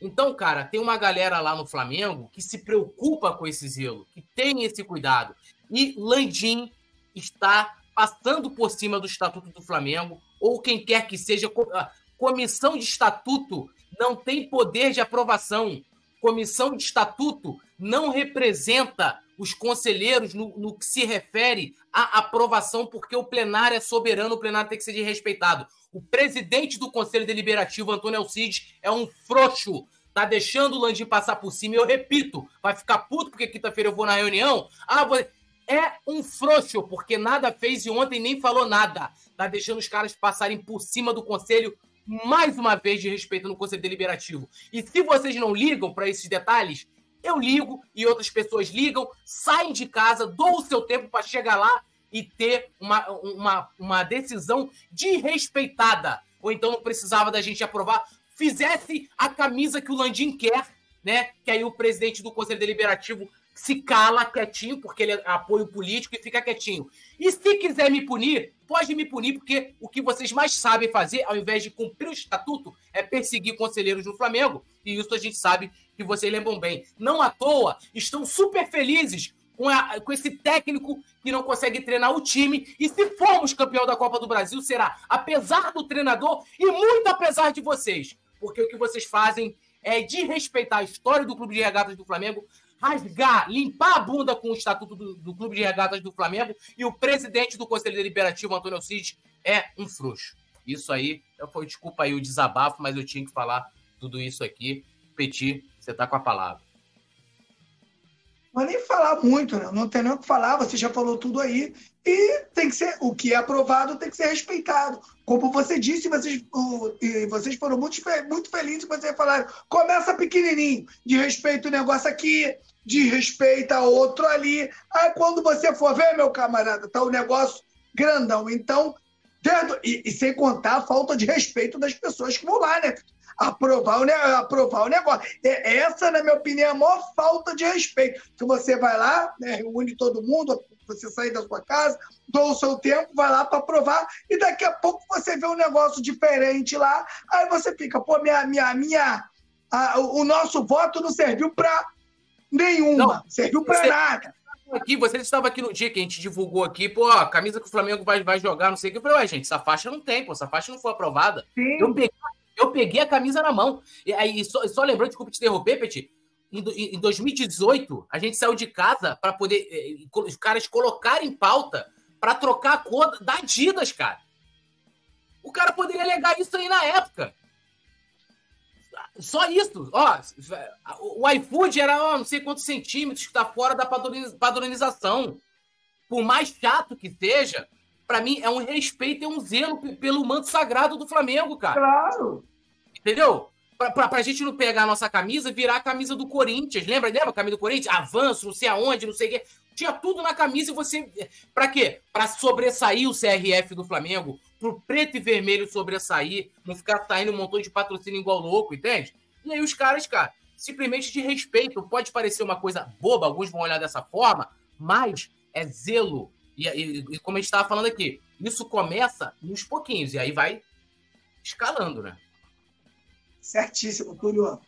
Então, cara, tem uma galera lá no Flamengo que se preocupa com esse zelo, que tem esse cuidado. E Landim está passando por cima do Estatuto do Flamengo, ou quem quer que seja. A comissão de estatuto não tem poder de aprovação. Comissão de estatuto não representa os conselheiros no, no que se refere à aprovação, porque o plenário é soberano, o plenário tem que ser respeitado. O presidente do Conselho Deliberativo, Antônio Alcides, é um frouxo. Tá deixando o Landim passar por cima. E eu repito, vai ficar puto porque quinta-feira eu vou na reunião. Ah, vou... é um frouxo, porque nada fez e ontem nem falou nada. Tá deixando os caras passarem por cima do Conselho mais uma vez de respeito no Conselho Deliberativo. E se vocês não ligam para esses detalhes, eu ligo e outras pessoas ligam, saem de casa, dou o seu tempo para chegar lá e ter uma, uma, uma decisão desrespeitada. Ou então não precisava da gente aprovar. Fizesse a camisa que o Landim quer, né? Que aí o presidente do Conselho Deliberativo se cala quietinho, porque ele é apoio político e fica quietinho. E se quiser me punir, pode me punir, porque o que vocês mais sabem fazer, ao invés de cumprir o estatuto, é perseguir conselheiros do Flamengo. E isso a gente sabe que vocês lembram bem. Não à toa, estão super felizes com, a, com esse técnico que não consegue treinar o time. E se formos campeão da Copa do Brasil, será apesar do treinador e muito apesar de vocês. Porque o que vocês fazem é de respeitar a história do Clube de Regatas do Flamengo, rasgar, limpar a bunda com o estatuto do, do Clube de Regatas do Flamengo e o presidente do Conselho Deliberativo, Antônio Alcides, é um frouxo. Isso aí, eu desculpa aí o desabafo, mas eu tinha que falar tudo isso aqui. Petit, você está com a palavra. Mas nem falar muito, né? Não tem nem o que falar, você já falou tudo aí. E tem que ser, o que é aprovado tem que ser respeitado. Como você disse, vocês, vocês foram muito, muito felizes, vocês falaram, começa pequenininho, de respeito o negócio aqui, de respeito outro ali. Aí quando você for ver, meu camarada, tá o negócio grandão. Então, E, e, sem contar a falta de respeito das pessoas que vão lá, né? Aprovar o, aprovar o negócio. Essa, na minha opinião, é a maior falta de respeito. Que você vai lá, né, reúne todo mundo, você sai da sua casa, dou o seu tempo, vai lá para aprovar, e daqui a pouco você vê um negócio diferente lá, aí você fica, pô, minha, minha, minha, a, o nosso voto não serviu para nenhuma, não, serviu para nada. Aqui, você estava aqui no dia que a gente divulgou aqui, pô, a camisa que o Flamengo vai, vai jogar, não sei o que. Eu falei, ué, gente, essa faixa não tem, pô, essa faixa não foi aprovada. Eu peguei, eu peguei a camisa na mão. E aí, só, só lembrando, desculpa te interromper, Petit, em, 2018, a gente saiu de casa para poder eh, os caras colocarem pauta para trocar a cor da Adidas, cara. O cara poderia alegar isso aí na época. Só isso. Ó, o iFood era ó, não sei quantos centímetros que está fora da padronização. Por mais chato que seja, para mim é um respeito e um zelo pelo manto sagrado do Flamengo, cara. Claro. Entendeu? Pra, pra, pra gente não pegar a nossa camisa e virar a camisa do Corinthians. Lembra? Lembra a camisa do Corinthians? Avanço, não sei aonde, não sei o quê. Tinha tudo na camisa e você. Pra quê? Pra sobressair o CRF do Flamengo, pro preto e vermelho sobressair, não ficar saindo um montão de patrocínio igual louco, entende? E aí os caras, cara, simplesmente de respeito. Pode parecer uma coisa boba, alguns vão olhar dessa forma, mas é zelo. E, e, e como a gente estava falando aqui, isso começa nos pouquinhos, e aí vai escalando, né? Certíssimo, Túlio.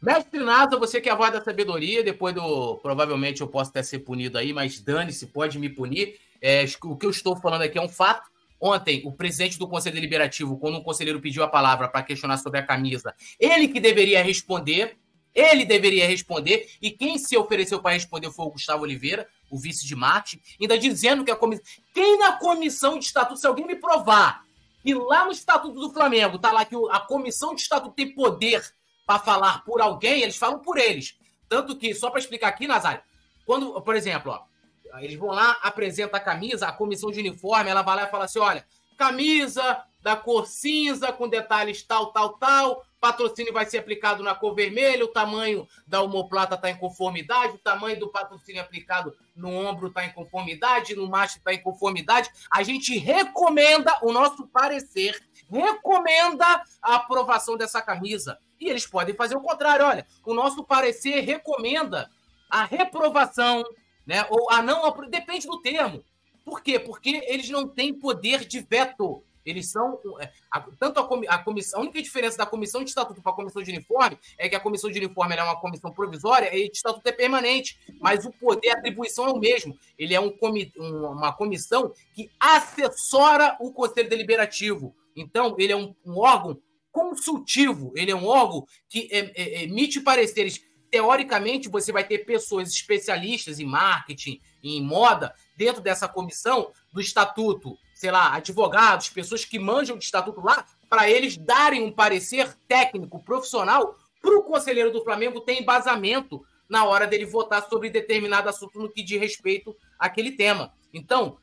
Mestre Nasa, você que é a voz da sabedoria, depois do. Provavelmente eu posso até ser punido aí, mas dane-se, pode me punir. É, o que eu estou falando aqui é um fato. Ontem, o presidente do Conselho Deliberativo, quando um conselheiro pediu a palavra para questionar sobre a camisa, ele que deveria responder, ele deveria responder, e quem se ofereceu para responder foi o Gustavo Oliveira, o vice de Marte, ainda dizendo que a comissão. Quem na comissão de estatuto, se alguém me provar e lá no Estatuto do Flamengo tá lá que a comissão de estatuto tem poder para falar por alguém, eles falam por eles. Tanto que, só para explicar aqui, Nazário, quando, por exemplo, ó, eles vão lá, apresenta a camisa, a comissão de uniforme, ela vai lá e fala assim: olha, camisa da cor cinza com detalhes tal, tal, tal, patrocínio vai ser aplicado na cor vermelha, o tamanho da homoplata está em conformidade, o tamanho do patrocínio aplicado no ombro está em conformidade, no macho está em conformidade. A gente recomenda, o nosso parecer, recomenda a aprovação dessa camisa. E eles podem fazer o contrário. Olha, o nosso parecer recomenda a reprovação, né? Ou a não. Depende do termo. Por quê? Porque eles não têm poder de veto. Eles são. É, tanto a, a comissão. A única diferença da comissão de estatuto para a comissão de uniforme é que a comissão de uniforme é uma comissão provisória e de estatuto é permanente. Mas o poder, a atribuição é o mesmo. Ele é um, uma comissão que assessora o Conselho Deliberativo. Então, ele é um, um órgão consultivo, ele é um órgão que emite pareceres. Teoricamente, você vai ter pessoas especialistas em marketing, em moda, dentro dessa comissão do estatuto sei lá, advogados, pessoas que manjam de estatuto lá, para eles darem um parecer técnico, profissional, para o conselheiro do Flamengo ter embasamento na hora dele votar sobre determinado assunto no que diz respeito àquele tema. Então,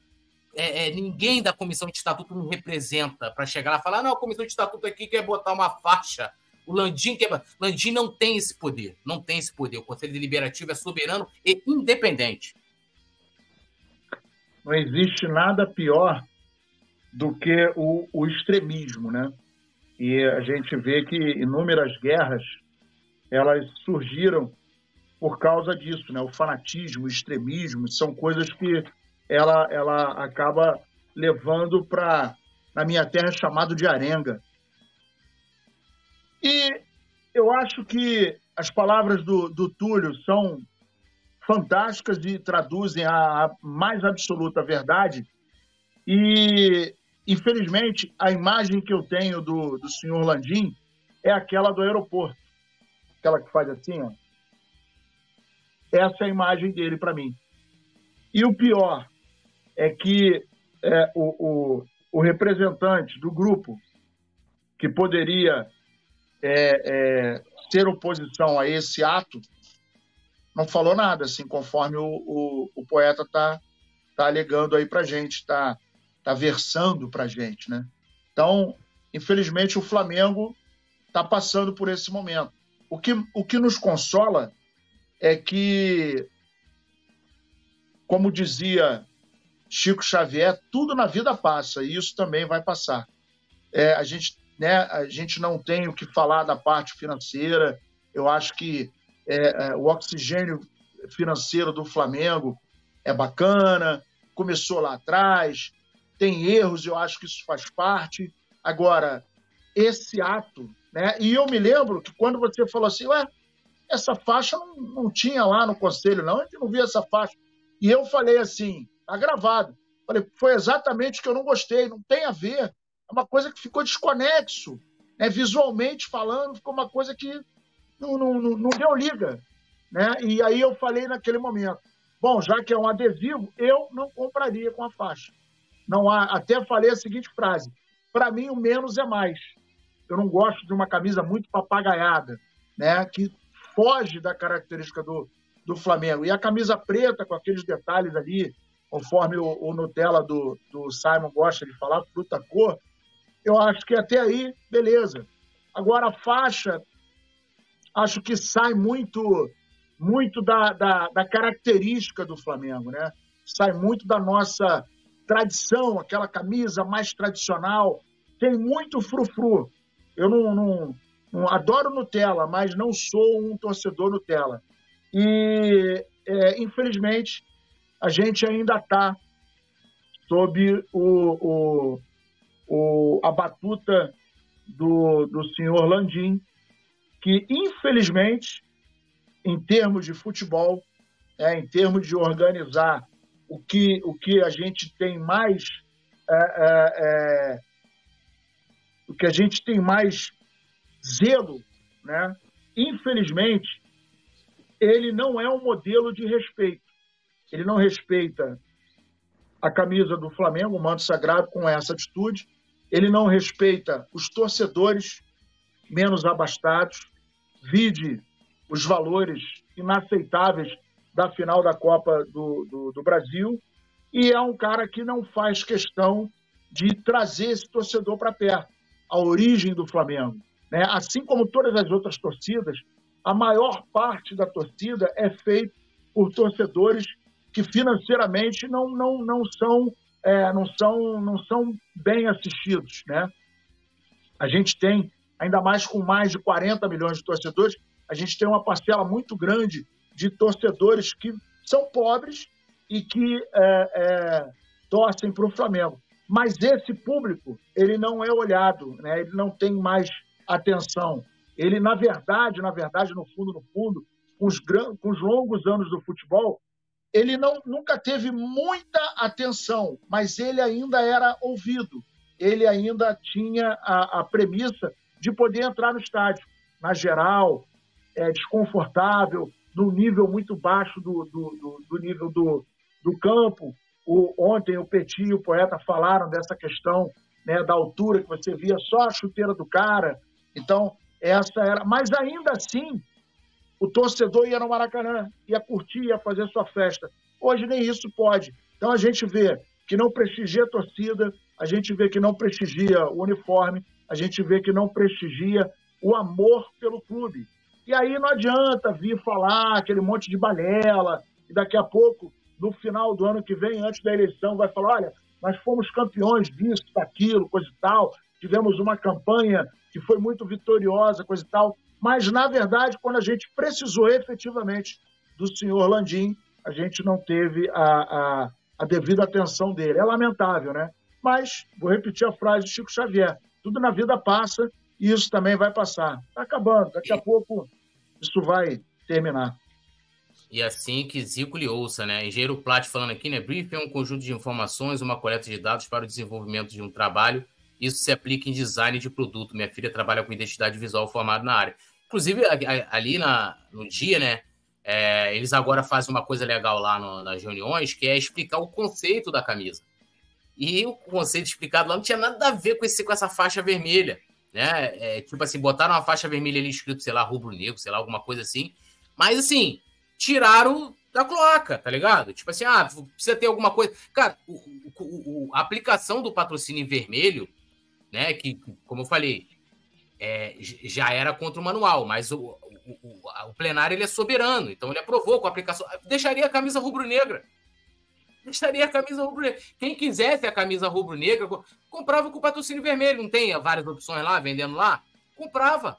é, é, ninguém da comissão de estatuto me representa para chegar lá e falar: não, a comissão de estatuto aqui quer botar uma faixa. O Landim. Landim não tem esse poder. Não tem esse poder. O Conselho Deliberativo é soberano e independente. Não existe nada pior do que o, o extremismo, né? E a gente vê que inúmeras guerras elas surgiram por causa disso, né? O fanatismo, o extremismo são coisas que ela ela acaba levando para na minha terra chamado de arenga. E eu acho que as palavras do, do Túlio são fantásticas e traduzem a, a mais absoluta verdade. E Infelizmente, a imagem que eu tenho do, do senhor Landim é aquela do aeroporto. Aquela que faz assim, ó. Essa é a imagem dele para mim. E o pior é que é, o, o, o, representante do grupo que poderia é, é, ser oposição a esse ato não falou nada, assim, conforme o, o, o poeta está tá alegando aí para gente, está está versando para a gente, né? Então, infelizmente, o Flamengo está passando por esse momento. O que, o que nos consola é que, como dizia Chico Xavier, tudo na vida passa e isso também vai passar. É, a, gente, né, a gente não tem o que falar da parte financeira. Eu acho que é, é, o oxigênio financeiro do Flamengo é bacana, começou lá atrás, tem erros, eu acho que isso faz parte. Agora, esse ato, né? E eu me lembro que quando você falou assim, ué, essa faixa não, não tinha lá no conselho, não, a gente não via essa faixa. E eu falei assim, tá gravado. Falei, foi exatamente o que eu não gostei, não tem a ver. É uma coisa que ficou desconexo. Né? Visualmente falando, ficou uma coisa que não, não, não, não deu liga. Né? E aí eu falei naquele momento, bom, já que é um adesivo, eu não compraria com a faixa. Não há, até falei a seguinte frase: para mim o menos é mais. Eu não gosto de uma camisa muito papagaiada, né? Que foge da característica do, do Flamengo. E a camisa preta com aqueles detalhes ali, conforme o, o Nutella do, do Simon gosta de falar, fruta cor, eu acho que até aí, beleza. Agora a faixa, acho que sai muito muito da, da, da, característica do Flamengo, né? Sai muito da nossa tradição, aquela camisa mais tradicional. Tem muito frufru. Eu não, não, não adoro Nutella, mas não sou um torcedor Nutella. E, é, infelizmente, a gente ainda está sob o, o, o, a batuta do, do senhor Landim, que, infelizmente, em termos de futebol, é, em termos de organizar o que, o que a gente tem mais. É, é, é, o que a gente tem mais zelo, né? infelizmente, ele não é um modelo de respeito. Ele não respeita a camisa do Flamengo, o manto sagrado, com essa atitude. Ele não respeita os torcedores menos abastados. Vide os valores inaceitáveis da final da Copa do, do, do, Brasil. E é um cara que não faz questão de trazer esse torcedor para perto, a origem do Flamengo. Né? Assim como todas as outras torcidas, a maior parte da torcida é feita por torcedores que financeiramente não, não, não, são, é, não, são, não são bem assistidos. Né? A gente tem, ainda mais com mais de 40 milhões de torcedores, a gente tem uma parcela muito grande de torcedores que são pobres e que é, é, torcem para o Flamengo. Mas esse público, ele não é olhado, né? ele não tem mais atenção. Ele, na verdade, na verdade, no fundo, no fundo, com os, com os longos anos do futebol, ele não, nunca teve muita atenção, mas ele ainda era ouvido. Ele ainda tinha a, a premissa de poder entrar no estádio, na geral, é, desconfortável, num nível muito baixo do, do, do, do nível do, do campo. O, ontem o Petit e o Poeta falaram dessa questão né, da altura, que você via só a chuteira do cara. Então, essa era. Mas ainda assim, o torcedor ia no Maracanã, ia curtir, ia fazer sua festa. Hoje nem isso pode. Então a gente vê que não prestigia a torcida, a gente vê que não prestigia o uniforme, a gente vê que não prestigia o amor pelo clube. E aí não adianta vir falar aquele monte de balela, e daqui a pouco, no final do ano que vem, antes da eleição, vai falar: olha, nós fomos campeões disso, daquilo, coisa e tal, tivemos uma campanha que foi muito vitoriosa, coisa e tal. Mas, na verdade, quando a gente precisou efetivamente do senhor Landim, a gente não teve a, a, a devida atenção dele. É lamentável, né? Mas, vou repetir a frase de Chico Xavier: tudo na vida passa e isso também vai passar. Está acabando, daqui a pouco isso vai terminar. E assim que Zico lhe ouça, né? Engenheiro Plat falando aqui, né? Briefing é um conjunto de informações, uma coleta de dados para o desenvolvimento de um trabalho. Isso se aplica em design de produto. Minha filha trabalha com identidade visual formada na área. Inclusive, ali na, no dia, né? É, eles agora fazem uma coisa legal lá no, nas reuniões, que é explicar o conceito da camisa. E o conceito explicado lá não tinha nada a ver com, esse, com essa faixa vermelha né? É, tipo assim, botaram uma faixa vermelha ali escrito, sei lá, rubro-negro, sei lá, alguma coisa assim. Mas assim, tiraram da cloaca, tá ligado? Tipo assim, ah, precisa ter alguma coisa. Cara, o, o, o, a aplicação do patrocínio vermelho, né? Que, como eu falei, é, já era contra o manual, mas o, o, o, plenário ele é soberano, então ele aprovou com a aplicação. Deixaria a camisa rubro-negra. estaria a camisa rubro-negra. Quem quisesse a camisa rubro-negra, comprava com o patrocínio vermelho. Não tem várias opções lá, vendendo lá? Comprava.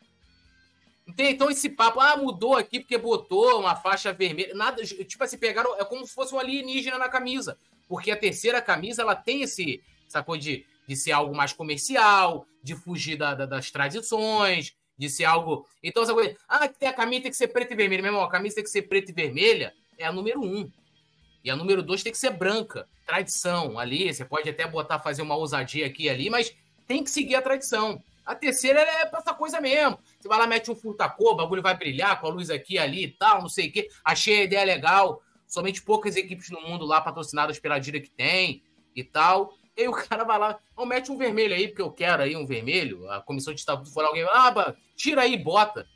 Então esse papo, ah, mudou aqui porque botou uma faixa vermelha. Nada, tipo assim, pegaram, é como se fosse um alienígena na camisa. Porque a terceira camisa, ela tem esse, coisa de, de ser algo mais comercial, de fugir da, da, das tradições, de ser algo. Então, essa coisa, ah, tem a camisa tem que ser preta e vermelha. Meu irmão, a camisa tem que ser preta e vermelha é a número um. E a número dois tem que ser branca. Tradição ali, você pode até botar, fazer uma ousadia aqui e ali, mas tem que seguir a tradição. A terceira é pra essa coisa mesmo. Você vai lá, mete um furtacô, o bagulho vai brilhar com a luz aqui ali e tal, não sei o quê. Achei a ideia legal. Somente poucas equipes no mundo lá patrocinadas pela Dira que tem e tal. E aí o cara vai lá, oh, mete um vermelho aí, porque eu quero aí um vermelho. A comissão de estatuto for alguém, ah, tira aí, bota.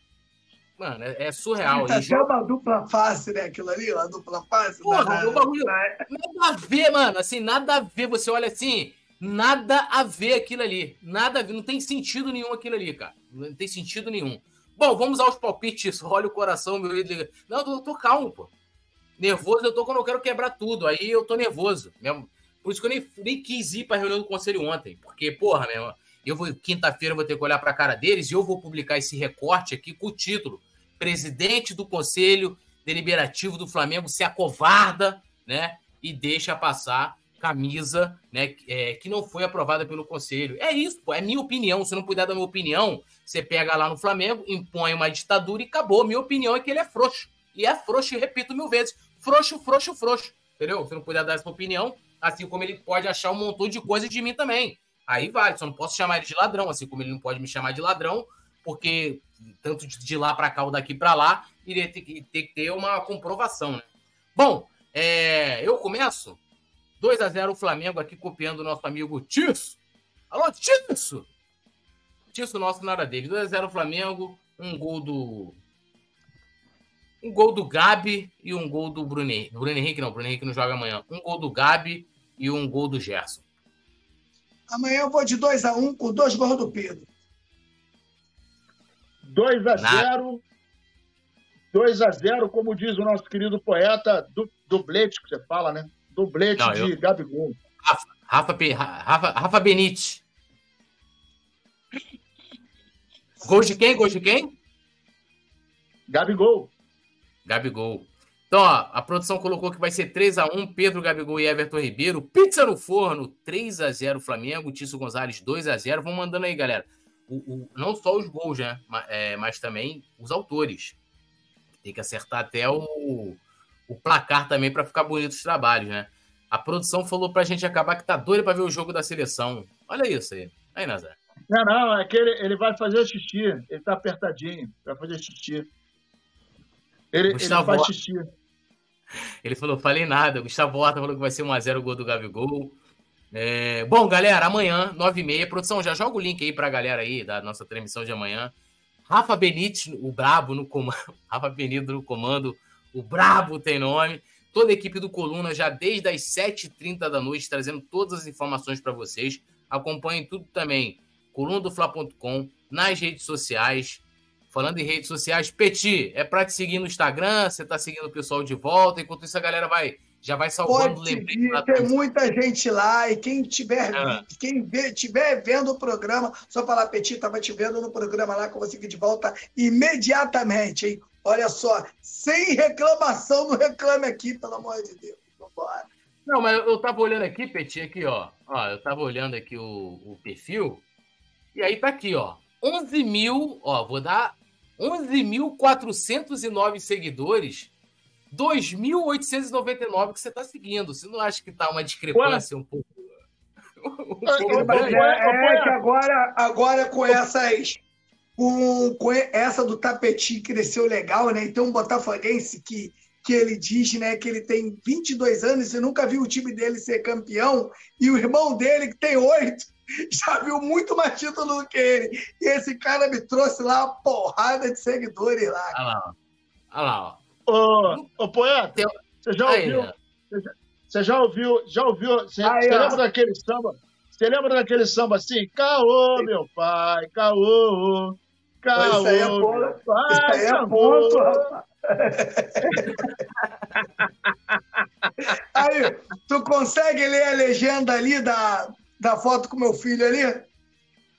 Mano, é, é surreal. Tá até uma dupla face, né? Aquilo ali, uma dupla face. Porra, né? o bagulho. Nada a ver, mano. Assim, nada a ver. Você olha assim, nada a ver aquilo ali. Nada a ver. Não tem sentido nenhum aquilo ali, cara. Não tem sentido nenhum. Bom, vamos aos palpites. Olha o coração, meu ídolo. Não, eu tô, tô calmo, pô. Nervoso eu tô quando eu quero quebrar tudo. Aí eu tô nervoso. Mesmo. Por isso que eu nem, nem quis ir pra reunião do conselho ontem. Porque, porra, meu, eu vou quinta-feira vou ter que olhar para a cara deles e eu vou publicar esse recorte aqui com o título: Presidente do Conselho Deliberativo do Flamengo se acovarda, né? E deixa passar camisa, né? É, que não foi aprovada pelo conselho. É isso, pô, é minha opinião. Se não puder dar minha opinião, você pega lá no Flamengo, impõe uma ditadura e acabou. Minha opinião é que ele é frouxo. E é frouxo, repito mil vezes: frouxo, frouxo, frouxo. Entendeu? Se não puder dar essa opinião, assim como ele pode achar um montão de coisa de mim também. Aí vale, só não posso chamar ele de ladrão, assim como ele não pode me chamar de ladrão, porque tanto de lá para cá ou daqui para lá, iria ter que, ter ter uma comprovação, né? Bom, é, eu começo 2 a 0 o Flamengo aqui copiando o nosso amigo Tisso. Alô, Tisso! Tisso nosso nada dele. 2 a 0 Flamengo, um gol do um gol do Gabi e um gol do Bruno Henrique. Bruno Henrique não, Bruno Henrique não joga amanhã. Um gol do Gabi e um gol do Gerson. Amanhã eu vou de 2 a 1 um, com dois gols do Pedro. 2 a 0 2 a 0 como diz o nosso querido poeta, du, dublete que você fala, né? Dublete Não, de eu... Gabigol. Rafa, Rafa, Rafa, Rafa Benite. Gol de quem? Gol de quem? Gabigol. Gabigol. Então, ó, a produção colocou que vai ser 3 a 1 Pedro Gabigol e Everton Ribeiro. Pizza no forno, 3 a 0 Flamengo. Tício Gonzalez, 2 a 0 Vão mandando aí, galera. O, o, não só os gols, né? Mas, é, mas também os autores. Tem que acertar até o, o placar também para ficar bonito os trabalhos, né? A produção falou pra gente acabar que tá doido para ver o jogo da seleção. Olha isso aí. Aí, Nazar. Não, não, é que ele, ele vai fazer xixi. Ele tá apertadinho. Vai fazer xixi. Ele, ele faz xixi. Ele falou, falei nada. Gustavo Horta falou que vai ser 1x0 o gol do Gabigol. É... Bom, galera, amanhã, 9h30. Produção, já joga o link aí pra galera aí da nossa transmissão de amanhã. Rafa Benítez, o brabo no comando. Rafa Benítez no comando. O brabo tem nome. Toda a equipe do Coluna já desde as 7h30 da noite, trazendo todas as informações para vocês. Acompanhem tudo também. colunadofla.com, nas redes sociais. Falando em redes sociais, Peti, é para te seguir no Instagram, você tá seguindo o pessoal de volta, enquanto isso a galera vai já vai salvando Pode seguir, tem muita gente lá e quem tiver ah. quem vê, tiver vendo o programa, só falar Peti, tava te vendo no programa lá que eu vou seguir de volta imediatamente, hein? Olha só, sem reclamação, não reclame aqui, pelo amor de Deus. Vambora. Não, mas eu tava olhando aqui, Peti, aqui, ó. ó eu tava olhando aqui o, o perfil, e aí tá aqui, ó. 11 mil, ó, vou dar 11.409 seguidores, 2.899 que você está seguindo. Você não acha que está uma discrepância Ué? um pouco. É, é, é, que agora, agora com essas. Com, com essa do tapetinho cresceu legal, né? Então, um botafoguense que, que ele diz né, que ele tem 22 anos e nunca viu o time dele ser campeão, e o irmão dele, que tem oito, já viu muito mais título do que ele. E esse cara me trouxe lá uma porrada de seguidores lá. Olha lá, olha lá. Ô, ô poeta, você já ouviu? Aí, você já ouviu? Já ouviu? Você, aí, você lembra daquele samba? Você lembra daquele samba assim? Caô, meu pai, caô. Caô, isso aí é ponto, meu pai, isso aí é ponto, rapaz. Aí, tu consegue ler a legenda ali da, da foto com meu filho ali?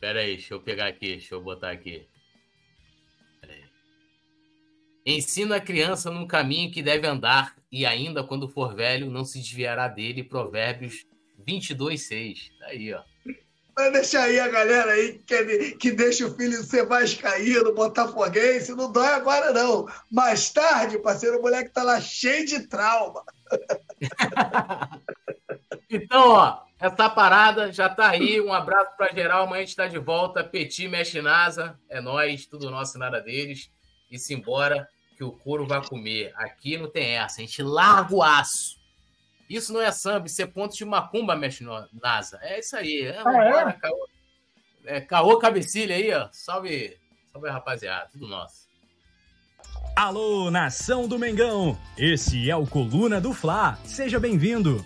Pera aí, deixa eu pegar aqui, deixa eu botar aqui. Ensina a criança no caminho que deve andar, e ainda quando for velho, não se desviará dele. Provérbios 22, 6. Tá aí, ó. Vai deixar aí a galera aí que, que deixa o filho ser vascaíno, botafoguense. Não dói agora, não. Mais tarde, parceiro, o moleque tá lá cheio de trauma. então, ó, essa parada já tá aí. Um abraço pra geral. Amanhã a gente tá de volta. Petit, mexe NASA. É nós, tudo nosso, nada deles. E se embora que o couro vai comer. Aqui não tem essa. A gente larga o aço. Isso não é samba, isso é ponto de macumba, mestre NASA. É isso aí. É, ah, é? Caô, é, caô cabecilha aí, ó. Salve, salve, rapaziada. Tudo nosso. Alô, nação do Mengão! Esse é o Coluna do Fla. Seja bem-vindo